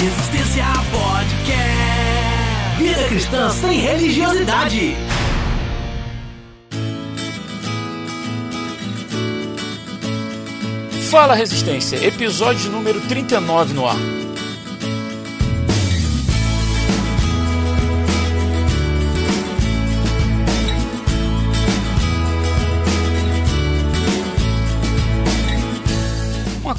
Resistência Podcast. Vida cristã sem religiosidade. Fala Resistência, episódio número 39 no ar.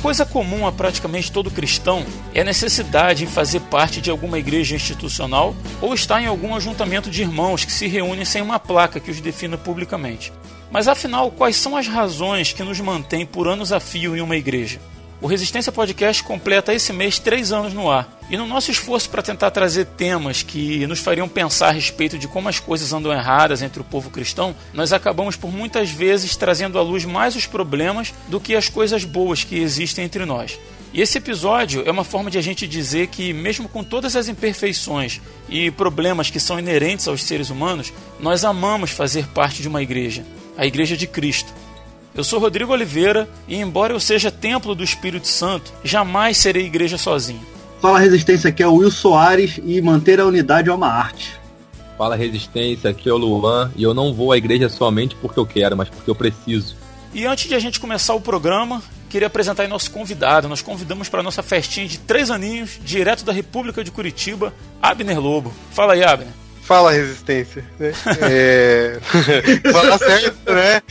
Coisa comum a praticamente todo cristão é a necessidade em fazer parte de alguma igreja institucional ou estar em algum ajuntamento de irmãos que se reúnem sem uma placa que os defina publicamente. Mas afinal, quais são as razões que nos mantêm por anos a fio em uma igreja? O Resistência Podcast completa esse mês três anos no ar. E no nosso esforço para tentar trazer temas que nos fariam pensar a respeito de como as coisas andam erradas entre o povo cristão, nós acabamos por muitas vezes trazendo à luz mais os problemas do que as coisas boas que existem entre nós. E esse episódio é uma forma de a gente dizer que, mesmo com todas as imperfeições e problemas que são inerentes aos seres humanos, nós amamos fazer parte de uma igreja a Igreja de Cristo. Eu sou Rodrigo Oliveira e, embora eu seja templo do Espírito Santo, jamais serei igreja sozinho. Fala Resistência, aqui é o Will Soares e manter a unidade é uma arte. Fala Resistência, aqui é o Luan e eu não vou à igreja somente porque eu quero, mas porque eu preciso. E antes de a gente começar o programa, queria apresentar aí nosso convidado. Nós convidamos para nossa festinha de três aninhos, direto da República de Curitiba, Abner Lobo. Fala aí, Abner. Fala resistência, né? É... Fala certo, né?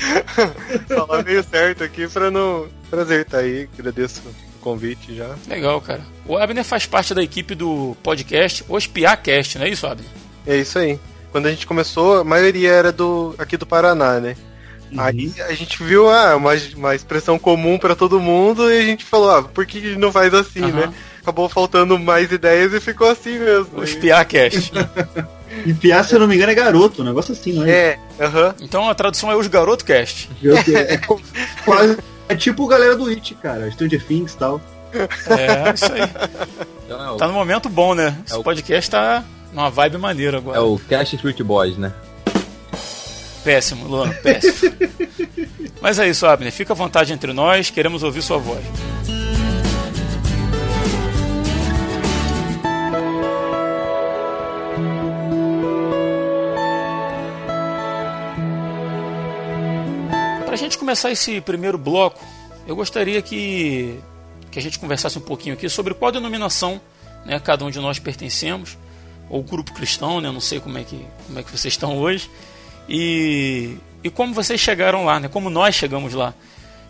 Fala meio certo aqui pra não. Prazer estar aí, agradeço convite já. Legal, cara. O Abner faz parte da equipe do podcast Ospiacast, não é isso, Abner? É isso aí. Quando a gente começou, a maioria era do aqui do Paraná, né? Uhum. Aí a gente viu ah, uma, uma expressão comum para todo mundo e a gente falou, ah, por que não faz assim, uhum. né? Acabou faltando mais ideias e ficou assim mesmo. O Espiacast. E Piá, se eu não me engano, é garoto, um negócio assim, não é? É, aham. Uh -huh. Então a tradução é os Garoto Cast. É, é, quase, é tipo galera do It, cara, Stranger Things e tal. É, isso aí. Então, é tá no momento bom, né? Esse é o... podcast tá numa vibe maneira agora. É o Cast Street Boys, né? Péssimo, Luan, péssimo. Mas é isso, Abner. Fica à vontade entre nós, queremos ouvir sua voz. Começar esse primeiro bloco, eu gostaria que, que a gente conversasse um pouquinho aqui sobre qual denominação né, cada um de nós pertencemos, ou grupo cristão, né, não sei como é, que, como é que vocês estão hoje, e, e como vocês chegaram lá, né, como nós chegamos lá.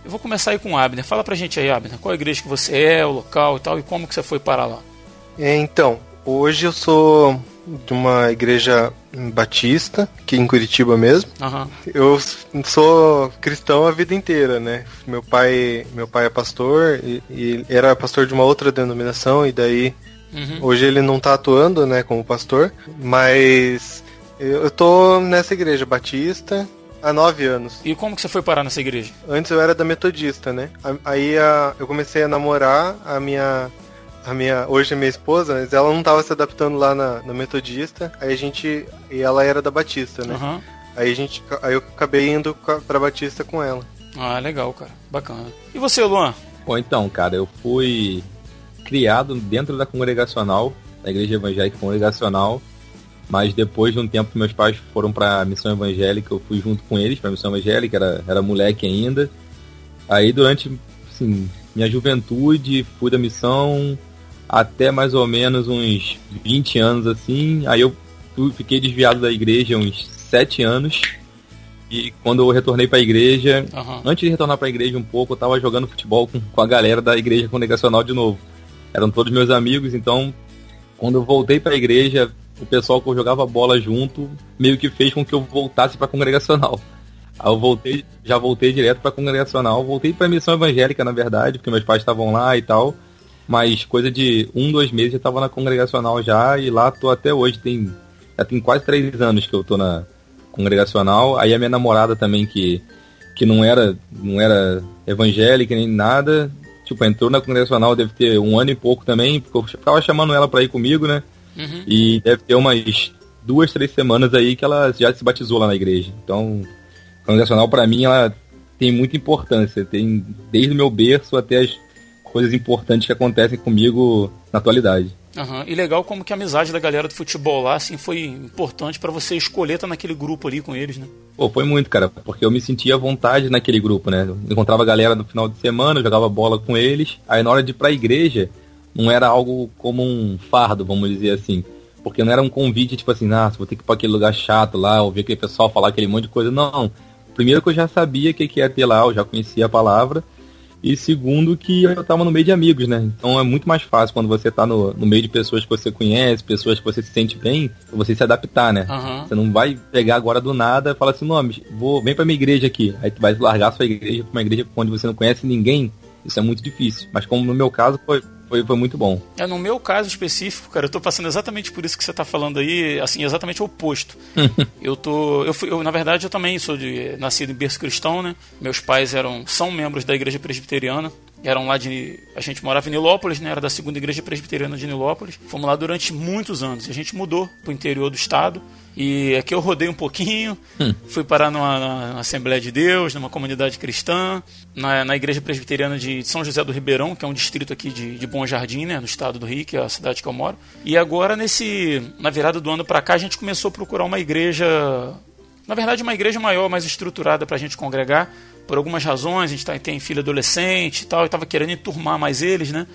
Eu vou começar aí com o Abner. Fala pra gente aí, Abner, qual igreja que você é, o local e tal, e como que você foi parar lá. É, então, hoje eu sou de uma igreja batista, aqui em Curitiba mesmo. Uhum. Eu sou cristão a vida inteira, né? Meu pai, meu pai é pastor e, e era pastor de uma outra denominação e daí uhum. hoje ele não está atuando, né, como pastor, mas eu tô nessa igreja batista há nove anos. E como que você foi parar nessa igreja? Antes eu era da metodista, né? Aí a, eu comecei a namorar a minha a minha hoje a minha esposa, mas ela não estava se adaptando lá na, na, metodista, aí a gente e ela era da Batista, né? Uhum. Aí a gente aí eu acabei indo para Batista com ela. Ah, legal, cara. Bacana. E você, Luan? Bom, então, cara, eu fui criado dentro da congregacional, da igreja evangélica congregacional, mas depois de um tempo que meus pais foram para a missão evangélica, eu fui junto com eles para a missão evangélica, era, era moleque ainda. Aí durante assim, minha juventude, fui da missão, até mais ou menos uns 20 anos assim. Aí eu fiquei desviado da igreja uns 7 anos. E quando eu retornei para a igreja, uhum. antes de retornar para a igreja um pouco, eu estava jogando futebol com, com a galera da igreja congregacional de novo. Eram todos meus amigos, então quando eu voltei para a igreja, o pessoal que eu jogava bola junto meio que fez com que eu voltasse para congregacional. Aí eu voltei, já voltei direto para congregacional, voltei para missão evangélica na verdade, porque meus pais estavam lá e tal mas coisa de um, dois meses eu tava na congregacional já e lá tô até hoje, tem já tem quase três anos que eu tô na congregacional. Aí a minha namorada também que que não era não era evangélica nem nada, tipo entrou na congregacional deve ter um ano e pouco também, porque eu ficava chamando ela para ir comigo, né? Uhum. E deve ter umas duas, três semanas aí que ela já se batizou lá na igreja. Então, congregacional para mim ela tem muita importância, tem desde o meu berço até as coisas importantes que acontecem comigo na atualidade. Uhum. E legal como que a amizade da galera do futebol lá assim, foi importante para você escolher estar naquele grupo ali com eles, né? Pô, foi muito, cara, porque eu me sentia à vontade naquele grupo, né? Eu encontrava a galera no final de semana, jogava bola com eles. Aí na hora de ir pra igreja, não era algo como um fardo, vamos dizer assim. Porque não era um convite, tipo assim, ah, vou ter que ir pra aquele lugar chato lá, ouvir aquele pessoal falar aquele monte de coisa. Não. Primeiro que eu já sabia o que, que ia ter lá, eu já conhecia a palavra. E segundo que eu tava no meio de amigos, né? Então é muito mais fácil quando você tá no, no meio de pessoas que você conhece, pessoas que você se sente bem, você se adaptar, né? Uhum. Você não vai pegar agora do nada e falar assim, não, vou, vem pra minha igreja aqui. Aí tu vai largar a sua igreja pra uma igreja onde você não conhece ninguém. Isso é muito difícil. Mas como no meu caso foi, foi, foi muito bom. É, no meu caso específico, cara, eu tô passando exatamente por isso que você tá falando aí, assim, exatamente o oposto. eu tô. Eu, fui, eu, na verdade, eu também sou de. nascido em berço cristão, né? Meus pais eram. são membros da igreja presbiteriana eram lá de. A gente morava em Nilópolis, né? Era da segunda igreja presbiteriana de Nilópolis. Fomos lá durante muitos anos. A gente mudou pro interior do estado. E aqui eu rodei um pouquinho, hum. fui parar numa, numa, Assembleia de Deus, numa comunidade cristã, na, na Igreja Presbiteriana de São José do Ribeirão, que é um distrito aqui de, de Bom Jardim, né, no estado do Rio, que é a cidade que eu moro. E agora, nesse na virada do ano para cá, a gente começou a procurar uma igreja, na verdade, uma igreja maior, mais estruturada para a gente congregar por algumas razões, a gente tá, tem filho adolescente e tal, e estava querendo enturmar mais eles, né?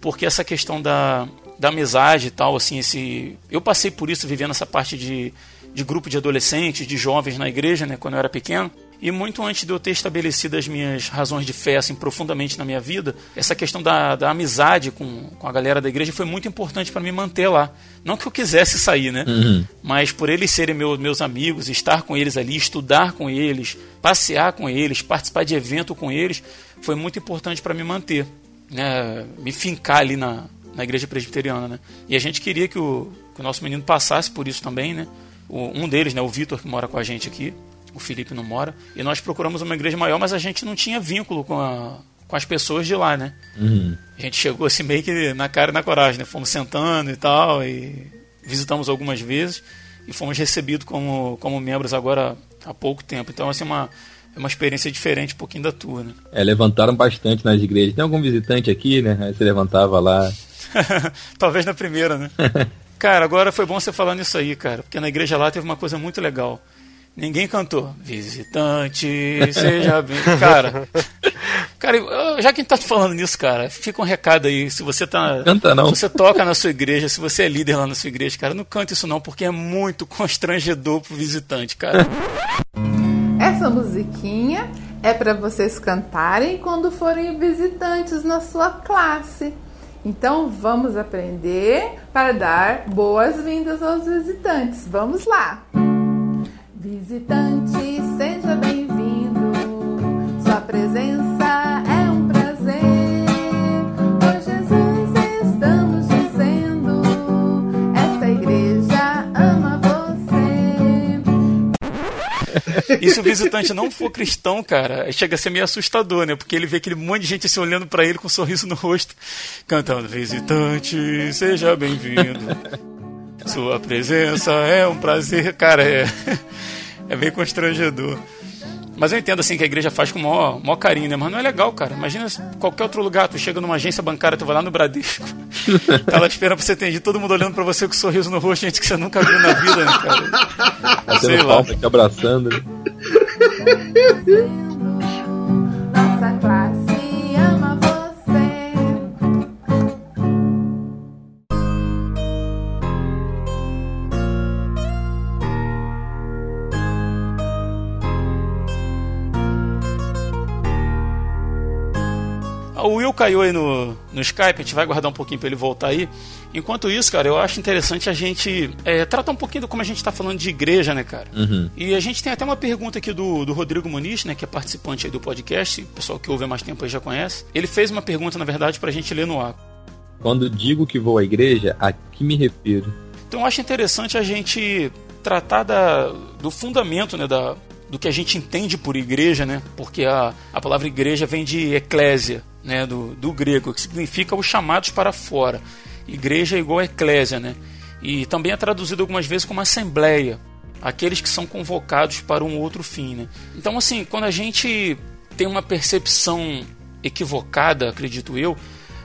Porque essa questão da, da amizade e tal, assim, esse. Eu passei por isso vivendo essa parte de, de grupo de adolescentes, de jovens na igreja, né, quando eu era pequeno. E muito antes de eu ter estabelecido as minhas razões de fé assim, profundamente na minha vida, essa questão da, da amizade com, com a galera da igreja foi muito importante para me manter lá. Não que eu quisesse sair, né? Uhum. Mas por eles serem meu, meus amigos, estar com eles ali, estudar com eles, passear com eles, participar de evento com eles, foi muito importante para me manter. Né? Me fincar ali na, na igreja presbiteriana. Né? E a gente queria que o, que o nosso menino passasse por isso também, né? O, um deles, né, o Vitor, que mora com a gente aqui, o Felipe não mora. E nós procuramos uma igreja maior, mas a gente não tinha vínculo com, a, com as pessoas de lá, né? Uhum. A gente chegou assim meio que na cara e na coragem, né? Fomos sentando e tal, e visitamos algumas vezes e fomos recebidos como, como membros agora há pouco tempo. Então, assim, uma, é uma experiência diferente um pouquinho da tua, né? É, levantaram bastante nas igrejas. Tem algum visitante aqui, né? Aí você levantava lá. Talvez na primeira, né? cara, agora foi bom você falar nisso aí, cara, porque na igreja lá teve uma coisa muito legal. Ninguém cantou. Visitante, seja bem. Cara, cara, já que a gente tá falando nisso, cara, fica um recado aí. Se você tá. Canta não. Se você toca na sua igreja, se você é líder lá na sua igreja, cara, não canta isso não, porque é muito constrangedor pro visitante, cara. Essa musiquinha é para vocês cantarem quando forem visitantes na sua classe. Então vamos aprender para dar boas-vindas aos visitantes. Vamos lá! Visitante, seja bem-vindo. Sua presença é um prazer. Por Jesus estamos dizendo: essa igreja ama você. E se o visitante não for cristão, cara, chega a ser meio assustador, né? Porque ele vê aquele monte de gente assim olhando para ele com um sorriso no rosto, cantando: Visitante, seja bem-vindo. Sua presença é um prazer. Cara, é, é bem constrangedor. Mas eu entendo assim que a igreja faz com o maior, maior carinho, né? Mas não é legal, cara. Imagina qualquer outro lugar, tu chega numa agência bancária, tu vai lá no Bradesco, tá lá esperando pra você atender, todo mundo olhando pra você com um sorriso no rosto, gente que você nunca viu na vida, né, cara? Sei lá. Aqui abraçando. Né? caiu aí no, no Skype, a gente vai guardar um pouquinho para ele voltar aí. Enquanto isso, cara, eu acho interessante a gente é, tratar um pouquinho do como a gente está falando de igreja, né, cara? Uhum. E a gente tem até uma pergunta aqui do, do Rodrigo Muniz, né, que é participante aí do podcast, o pessoal que ouve há mais tempo aí já conhece. Ele fez uma pergunta, na verdade, para a gente ler no ar. Quando digo que vou à igreja, a que me refiro? Então eu acho interessante a gente tratar da, do fundamento, né, da, do que a gente entende por igreja, né? Porque a, a palavra igreja vem de eclésia, né? Do, do grego, que significa os chamados para fora. Igreja é igual eclésia, né? E também é traduzido algumas vezes como assembleia, aqueles que são convocados para um outro fim, né? Então, assim, quando a gente tem uma percepção equivocada, acredito eu,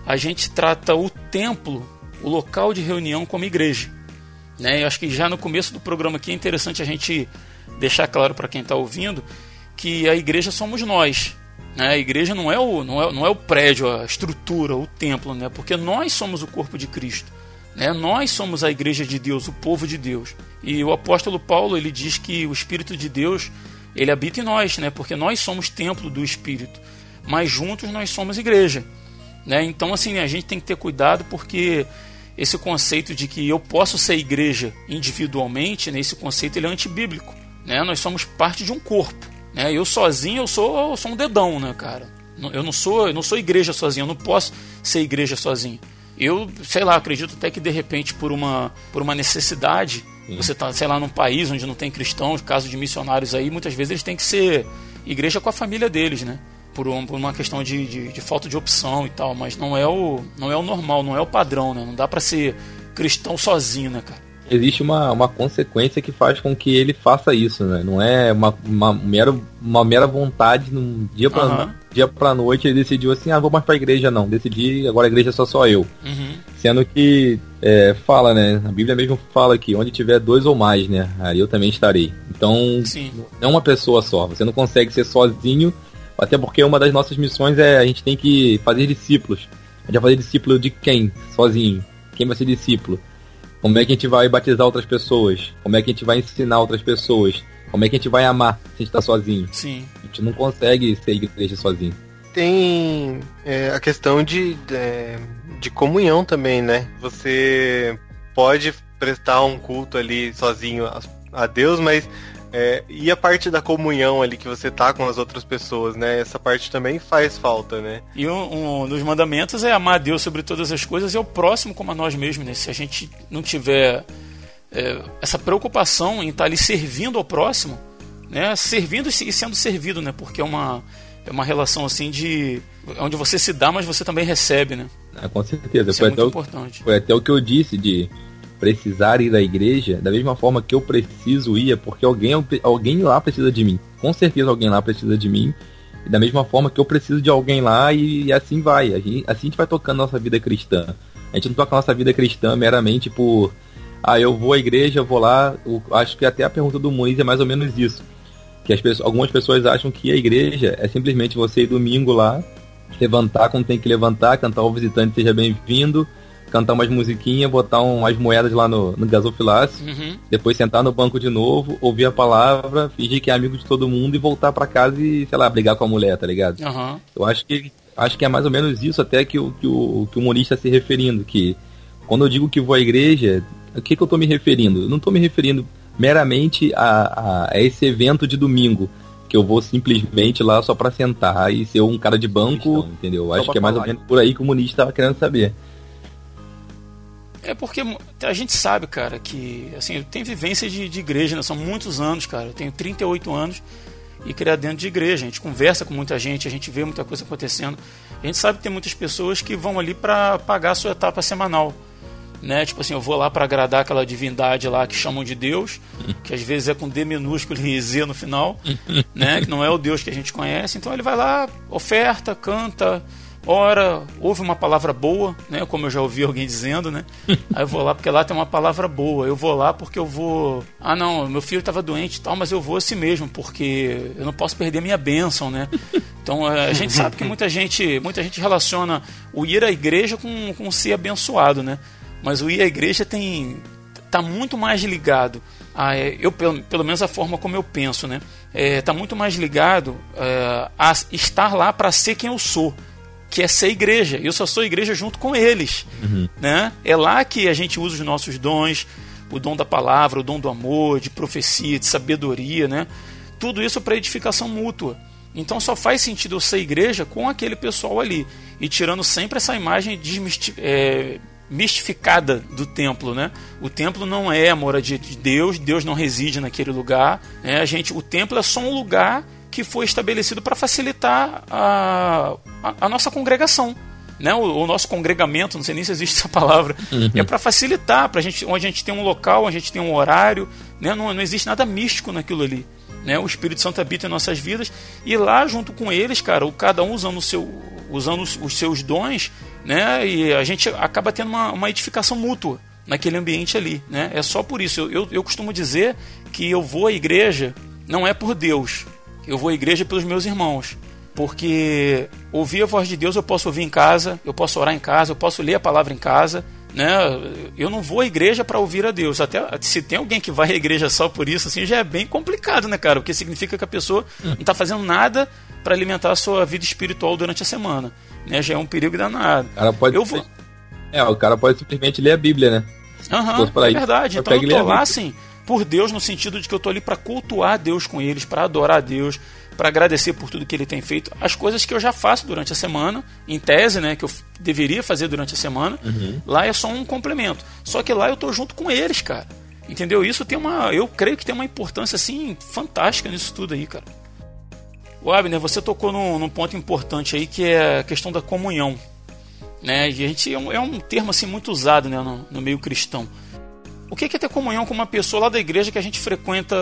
a gente trata o templo, o local de reunião, como igreja. Né? Eu acho que já no começo do programa aqui é interessante a gente deixar claro para quem está ouvindo que a igreja somos nós. Né? A igreja não é, o, não, é, não é o prédio, a estrutura, o templo, né? porque nós somos o corpo de Cristo. Né? Nós somos a igreja de Deus, o povo de Deus. E o apóstolo Paulo ele diz que o Espírito de Deus ele habita em nós, né? porque nós somos templo do Espírito. Mas juntos nós somos igreja. Né? Então, assim, a gente tem que ter cuidado porque esse conceito de que eu posso ser igreja individualmente, né, esse conceito ele é antibíblico. Né? Nós somos parte de um corpo. Né? Eu sozinho eu sou, eu sou um dedão, né, cara? Eu não sou, eu não sou igreja sozinho, eu não posso ser igreja sozinho. Eu, sei lá, acredito até que de repente por uma, por uma necessidade, Sim. você tá, sei lá, num país onde não tem cristãos, caso de missionários aí, muitas vezes eles têm que ser igreja com a família deles, né? Por, um, por uma questão de, de, de, falta de opção e tal, mas não é o, não é o normal, não é o padrão, né? Não dá para ser cristão sozinho, né, cara? Existe uma, uma consequência que faz com que ele faça isso, né? Não é uma, uma, mera, uma mera vontade num dia pra, uhum. dia pra noite ele decidiu assim, ah, vou mais pra igreja não. Decidi, agora a igreja é só só eu. Uhum. Sendo que é, fala, né? A Bíblia mesmo fala que onde tiver dois ou mais, né? Aí eu também estarei. Então, Sim. não é uma pessoa só. Você não consegue ser sozinho, até porque uma das nossas missões é a gente tem que fazer discípulos. A gente vai fazer discípulo de quem? Sozinho. Quem vai ser discípulo? Como é que a gente vai batizar outras pessoas? Como é que a gente vai ensinar outras pessoas? Como é que a gente vai amar se a gente tá sozinho? Sim. A gente não consegue ser igreja sozinho. Tem é, a questão de, de, é, de comunhão também, né? Você pode prestar um culto ali sozinho a, a Deus, mas é, e a parte da comunhão ali que você tá com as outras pessoas, né? Essa parte também faz falta, né? E um, um dos mandamentos é amar a Deus sobre todas as coisas e o próximo como a nós mesmos, né? Se a gente não tiver é, essa preocupação em estar tá ali servindo ao próximo, né? Servindo e sendo servido, né? Porque é uma é uma relação assim de onde você se dá, mas você também recebe, né? É, com certeza. Isso foi é muito importante. Foi até o que eu disse de precisar ir à igreja da mesma forma que eu preciso ir, é porque alguém, alguém lá precisa de mim. Com certeza alguém lá precisa de mim. E da mesma forma que eu preciso de alguém lá e, e assim vai. A gente, assim a gente vai tocando nossa vida cristã. A gente não toca nossa vida cristã meramente por. Ah, eu vou à igreja, eu vou lá. Eu, acho que até a pergunta do Muniz é mais ou menos isso. Que as pessoas, algumas pessoas acham que a igreja é simplesmente você ir domingo lá, levantar quando tem que levantar, cantar o visitante seja bem-vindo, cantar umas musiquinhas, botar umas moedas lá no, no gasofilácio, uhum. depois sentar no banco de novo, ouvir a palavra, fingir que é amigo de todo mundo e voltar para casa e, sei lá, brigar com a mulher, tá ligado? Uhum. Eu acho que acho que é mais ou menos isso até que o, que o, que o está se referindo, que quando eu digo que vou à igreja, o que, que eu tô me referindo? Eu não tô me referindo meramente a, a, a esse evento de domingo, que eu vou simplesmente lá só para sentar e ser um cara de banco, entendeu? Acho que é mais ou menos por aí que o Muniz estava querendo saber. É porque a gente sabe, cara, que assim, eu tenho vivência de, de igreja, né? são muitos anos, cara. Eu tenho 38 anos e criar dentro de igreja. A gente conversa com muita gente, a gente vê muita coisa acontecendo. A gente sabe que tem muitas pessoas que vão ali para pagar a sua etapa semanal. Né? Tipo assim, eu vou lá para agradar aquela divindade lá que chamam de Deus, que às vezes é com D minúsculo e Z no final, né? Que não é o Deus que a gente conhece. Então ele vai lá, oferta, canta, ora ouve uma palavra boa, né? Como eu já ouvi alguém dizendo, né? Aí eu vou lá porque lá tem uma palavra boa. Eu vou lá porque eu vou. Ah, não, meu filho estava doente e tal, mas eu vou assim mesmo porque eu não posso perder minha bênção, né? Então a gente sabe que muita gente, muita gente relaciona o ir à igreja com, com ser abençoado, né? Mas o ir à igreja tem tá muito mais ligado a, eu pelo, pelo menos a forma como eu penso, né? É, tá muito mais ligado é, a estar lá para ser quem eu sou que é ser igreja. Eu só sou igreja junto com eles. Uhum. Né? É lá que a gente usa os nossos dons, o dom da palavra, o dom do amor, de profecia, de sabedoria, né? Tudo isso para edificação mútua. Então só faz sentido eu ser igreja com aquele pessoal ali. E tirando sempre essa imagem é, mistificada do templo, né? O templo não é a moradia de Deus, Deus não reside naquele lugar. Né? A gente, o templo é só um lugar que foi estabelecido para facilitar a, a, a, nossa congregação. Né, o, o, nosso congregamento, não sei nem se existe essa palavra, uhum. é para facilitar, para gente, onde a gente tem um local, onde a gente tem um horário, né, não, não existe nada místico naquilo ali. Né, o Espírito Santo habita em nossas vidas e lá junto com eles, cara, o, cada um usando o seu, usando os, os, seus dons, né? E a gente acaba tendo uma, uma edificação mútua naquele ambiente ali, né? É só por isso. Eu, eu, eu costumo dizer que eu vou à igreja não é por Deus, eu vou à igreja pelos meus irmãos. Porque ouvir a voz de Deus eu posso ouvir em casa, eu posso orar em casa, eu posso ler a palavra em casa, né? Eu não vou à igreja para ouvir a Deus. Até se tem alguém que vai à igreja só por isso, assim, já é bem complicado, né, cara? Porque significa que a pessoa não está fazendo nada para alimentar a sua vida espiritual durante a semana, né? Já é um perigo danado. O cara pode eu vou... É, o cara pode simplesmente ler a Bíblia, né? Aham, uhum, é verdade. Então eu tô lá, assim, por Deus no sentido de que eu tô ali para cultuar Deus com eles, para adorar Deus, para agradecer por tudo que ele tem feito, as coisas que eu já faço durante a semana, em tese, né, que eu deveria fazer durante a semana, uhum. lá é só um complemento. Só que lá eu tô junto com eles, cara. Entendeu? Isso tem uma, eu creio que tem uma importância assim fantástica nisso tudo aí, cara. O Abner, você tocou num, num ponto importante aí que é a questão da comunhão, né? E a gente é um, é um termo assim muito usado, né, no, no meio cristão. O que é ter comunhão com uma pessoa lá da igreja que a gente frequenta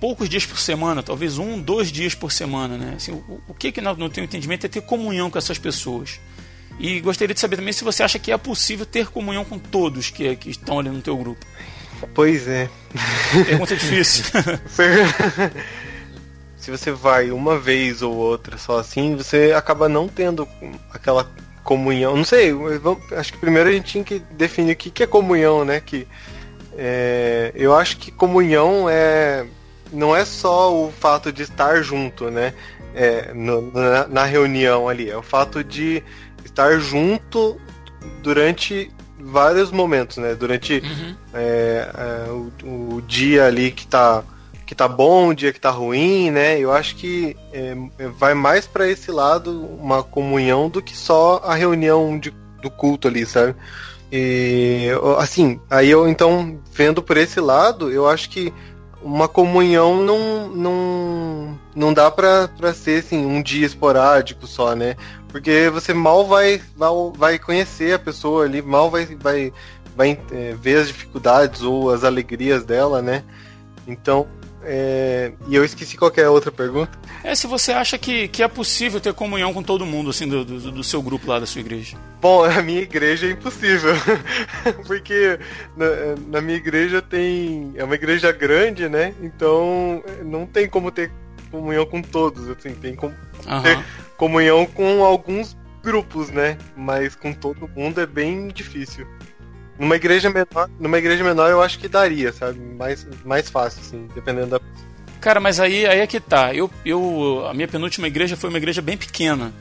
poucos dias por semana, talvez um, dois dias por semana, né? Assim, o, o que, que no teu entendimento é ter comunhão com essas pessoas? E gostaria de saber também se você acha que é possível ter comunhão com todos que, que estão ali no teu grupo. Pois é. Pergunta difícil. se você vai uma vez ou outra só assim, você acaba não tendo aquela comunhão. Não sei, acho que primeiro a gente tinha que definir o que é comunhão, né? Que é, eu acho que comunhão é não é só o fato de estar junto, né? É, no, na, na, reunião ali, é o fato de estar junto durante vários momentos, né? Durante uhum. é, é, o, o, dia ali que tá que tá bom, o dia que tá ruim, né? Eu acho que é, vai mais para esse lado uma comunhão do que só a reunião de, do culto ali, sabe? E assim, aí eu então vendo por esse lado, eu acho que uma comunhão não não não dá para ser assim um dia esporádico só, né? Porque você mal vai mal vai conhecer a pessoa ali, mal vai vai vai é, ver as dificuldades ou as alegrias dela, né? Então é... E eu esqueci qualquer é outra pergunta. É se você acha que, que é possível ter comunhão com todo mundo, assim, do, do, do seu grupo lá da sua igreja. Bom, a minha igreja é impossível. Porque na, na, minha igreja tem. É uma igreja grande, né? Então não tem como ter comunhão com todos, assim, tem como uhum. ter comunhão com alguns grupos, né? Mas com todo mundo é bem difícil. Numa igreja menor, numa igreja menor eu acho que daria, sabe? Mais, mais fácil, assim, dependendo da. Cara, mas aí, aí é que tá. Eu, eu, a minha penúltima igreja foi uma igreja bem pequena.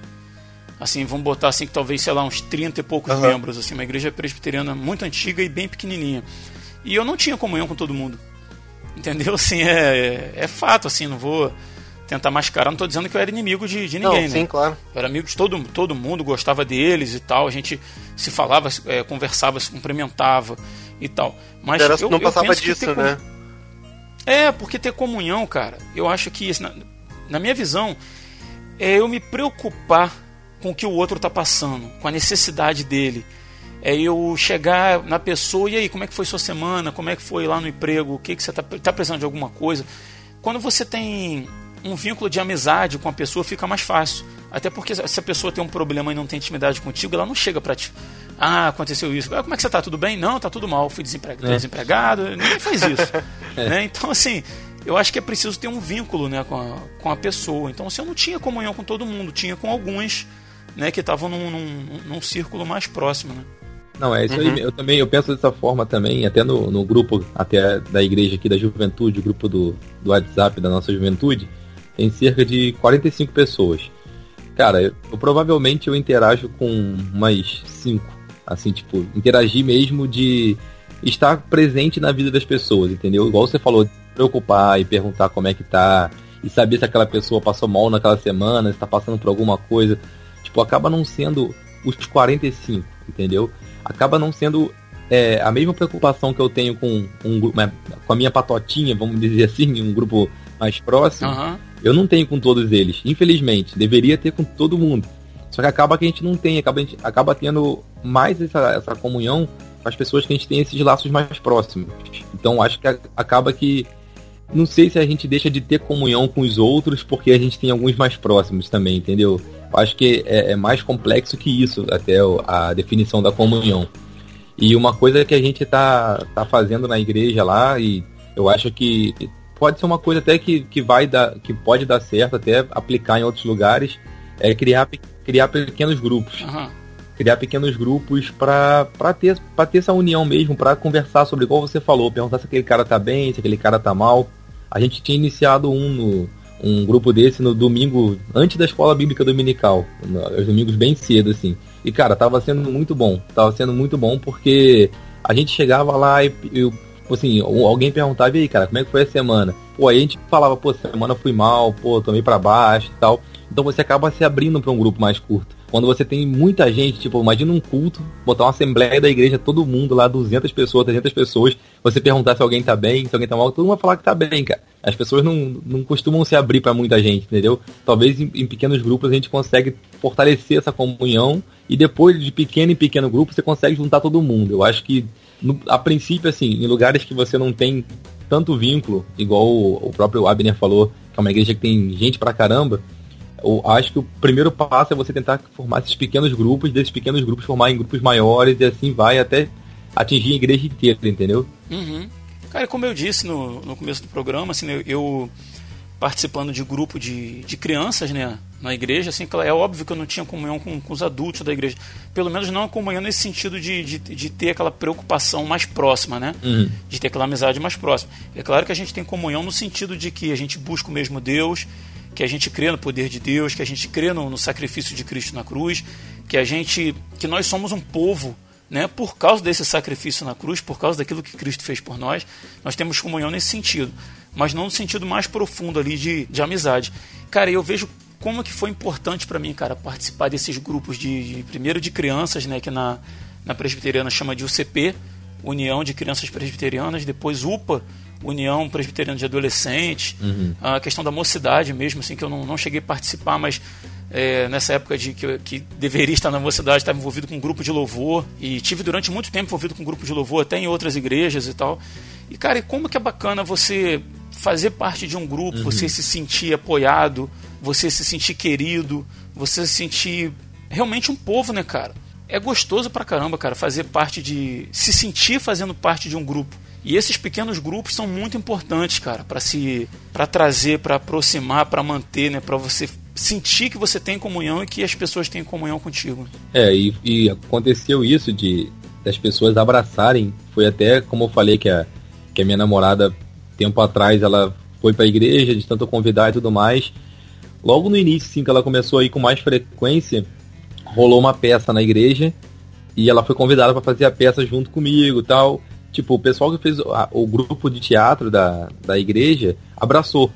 Assim, vamos botar assim que talvez, sei lá, uns 30 e poucos uhum. membros, assim, uma igreja presbiteriana muito antiga e bem pequenininha. E eu não tinha comunhão com todo mundo. Entendeu? Assim, é, é, é fato, assim, não vou tentar mascarar. Não estou dizendo que eu era inimigo de, de ninguém, não, sim, né? claro. Eu era amigo de todo, todo mundo, gostava deles e tal. A gente se falava, é, conversava, se cumprimentava e tal. Mas era, eu, não passava disso, né? É, porque ter comunhão, cara, eu acho que, na, na minha visão, é eu me preocupar com o que o outro está passando, com a necessidade dele. É eu chegar na pessoa, e aí, como é que foi sua semana? Como é que foi lá no emprego? O que, que você está tá precisando de alguma coisa? Quando você tem um vínculo de amizade com a pessoa fica mais fácil. Até porque se a pessoa tem um problema e não tem intimidade contigo, ela não chega para ti. Ah, aconteceu isso. Ah, como é que você tá? Tudo bem? Não, tá tudo mal. Fui desempregado. É. desempregado. Ninguém faz isso. é. né? Então, assim, eu acho que é preciso ter um vínculo né, com, a, com a pessoa. Então, assim, eu não tinha comunhão com todo mundo, tinha com alguns né, que estavam num, num, num círculo mais próximo. Né? Não, é isso uhum. aí. Eu também eu penso dessa forma também, até no, no grupo até da igreja aqui da juventude, o grupo do, do WhatsApp da nossa juventude tem cerca de 45 pessoas. Cara, eu, eu provavelmente eu interajo com umas 5. Assim, tipo, interagir mesmo de estar presente na vida das pessoas, entendeu? Igual você falou, preocupar e perguntar como é que tá, e saber se aquela pessoa passou mal naquela semana, se tá passando por alguma coisa. Tipo, acaba não sendo os 45, entendeu? Acaba não sendo é, a mesma preocupação que eu tenho com, um, com a minha patotinha, vamos dizer assim, um grupo mais próximo. Uhum. Eu não tenho com todos eles, infelizmente. Deveria ter com todo mundo. Só que acaba que a gente não tem, acaba, gente, acaba tendo mais essa, essa comunhão com as pessoas que a gente tem esses laços mais próximos. Então acho que acaba que não sei se a gente deixa de ter comunhão com os outros porque a gente tem alguns mais próximos também, entendeu? Acho que é, é mais complexo que isso, até a definição da comunhão. E uma coisa que a gente tá, tá fazendo na igreja lá, e eu acho que pode ser uma coisa até que, que vai dar, que pode dar certo, até aplicar em outros lugares, é criar, criar pequenos grupos. Uhum. Criar pequenos grupos para ter, pra ter essa união mesmo, para conversar sobre, igual você falou, perguntar se aquele cara tá bem, se aquele cara tá mal. A gente tinha iniciado um no, um grupo desse no domingo, antes da escola bíblica dominical, os domingos bem cedo, assim. E, cara, tava sendo muito bom. Tava sendo muito bom porque a gente chegava lá e, e assim, alguém perguntava, e aí, cara, como é que foi a semana? Pô, aí a gente falava, pô, semana fui mal, pô, tomei para baixo e tal. Então você acaba se abrindo para um grupo mais curto. Quando você tem muita gente, tipo, imagina um culto, botar uma assembleia da igreja, todo mundo lá, 200 pessoas, 300 pessoas, você perguntar se alguém tá bem, se alguém tá mal, todo mundo vai falar que tá bem, cara. As pessoas não, não costumam se abrir para muita gente, entendeu? Talvez em, em, pequenos grupos a gente consegue fortalecer essa comunhão e depois de pequeno em pequeno grupo você consegue juntar todo mundo. Eu acho que, no, a princípio, assim, em lugares que você não tem tanto vínculo, igual o, o próprio Abner falou, que é uma igreja que tem gente pra caramba, eu acho que o primeiro passo é você tentar formar esses pequenos grupos, desses pequenos grupos formar em grupos maiores e assim vai até atingir a igreja inteira, entendeu? Uhum. Cara, como eu disse no, no começo do programa, assim, eu, eu participando de grupo de, de crianças, né, na igreja, assim, é óbvio que eu não tinha comunhão com, com os adultos da igreja, pelo menos não a comunhão nesse sentido de, de, de, ter aquela preocupação mais próxima, né, uhum. de ter aquela amizade mais próxima. É claro que a gente tem comunhão no sentido de que a gente busca o mesmo Deus, que a gente crê no poder de Deus, que a gente crê no, no sacrifício de Cristo na cruz, que a gente, que nós somos um povo, né, por causa desse sacrifício na cruz, por causa daquilo que Cristo fez por nós, nós temos comunhão nesse sentido, mas não no sentido mais profundo ali de, de amizade. Cara, eu vejo como que foi importante para mim, cara, participar desses grupos de, de, primeiro de crianças, né, que na na presbiteriana chama de UCP, União de Crianças Presbiterianas, depois UPA, União Presbiteriana de Adolescentes, uhum. a questão da mocidade mesmo, assim, que eu não, não cheguei a participar, mas é, nessa época de que, que deveria estar na mocidade, estava envolvido com um grupo de louvor, e tive durante muito tempo envolvido com um grupo de louvor, até em outras igrejas e tal. E, cara, e como que é bacana você fazer parte de um grupo, uhum. você se sentir apoiado, você se sentir querido, você se sentir realmente um povo, né, cara? É gostoso pra caramba, cara, fazer parte de. se sentir fazendo parte de um grupo. E esses pequenos grupos são muito importantes, cara, para se para trazer, para aproximar, para manter, né, para você sentir que você tem comunhão e que as pessoas têm comunhão contigo. É, e, e aconteceu isso de das pessoas abraçarem, foi até como eu falei que a que a minha namorada tempo atrás ela foi para a igreja, de tanto convidar e tudo mais. Logo no início, sim, que ela começou a ir com mais frequência, rolou uma peça na igreja e ela foi convidada para fazer a peça junto comigo, tal tipo, o pessoal que fez a, o grupo de teatro da, da igreja abraçou.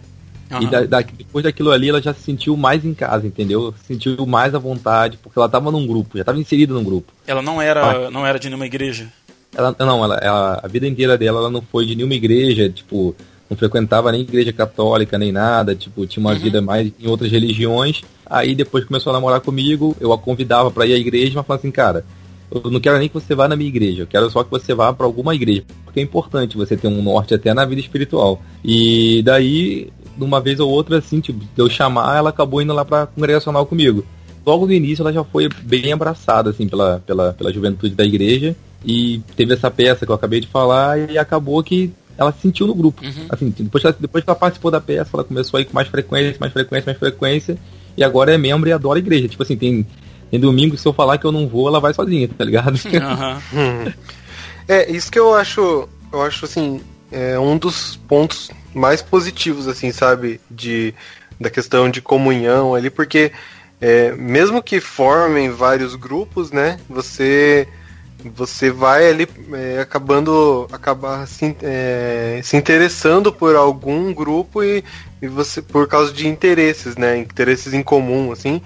Uhum. E da, da, depois daquilo ali ela já se sentiu mais em casa, entendeu? Se sentiu mais à vontade, porque ela estava num grupo, já estava inserida num grupo. Ela não era, ah. não era de nenhuma igreja? Ela, não, ela, ela, a vida inteira dela ela não foi de nenhuma igreja, tipo, não frequentava nem igreja católica, nem nada, tipo, tinha uma uhum. vida mais em outras religiões. Aí depois começou a namorar comigo, eu a convidava para ir à igreja, mas falava assim, cara, eu não quero nem que você vá na minha igreja, eu quero só que você vá para alguma igreja, porque é importante você ter um norte até na vida espiritual. E daí, uma vez ou outra, assim, tipo, de eu chamar, ela acabou indo lá para congregacional comigo. Logo no início, ela já foi bem abraçada, assim, pela, pela, pela juventude da igreja, e teve essa peça que eu acabei de falar, e acabou que ela se sentiu no grupo. Uhum. Assim, depois que, ela, depois que ela participou da peça, ela começou a ir com mais frequência, mais frequência, mais frequência, e agora é membro e adora a igreja. Tipo assim, tem em domingo, se eu falar que eu não vou, ela vai sozinha, tá ligado? Uhum. é, isso que eu acho, eu acho assim, é um dos pontos mais positivos, assim, sabe, de da questão de comunhão ali, porque é, mesmo que formem vários grupos, né, você você vai ali é, acabando acabar se, é, se interessando por algum grupo e, e você por causa de interesses, né, interesses em comum, assim,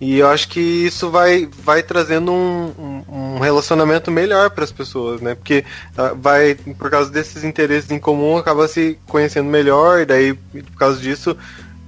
e eu acho que isso vai, vai trazendo um, um, relacionamento melhor para as pessoas, né? Porque ah, vai, por causa desses interesses em comum, acaba se conhecendo melhor, e daí, por causa disso,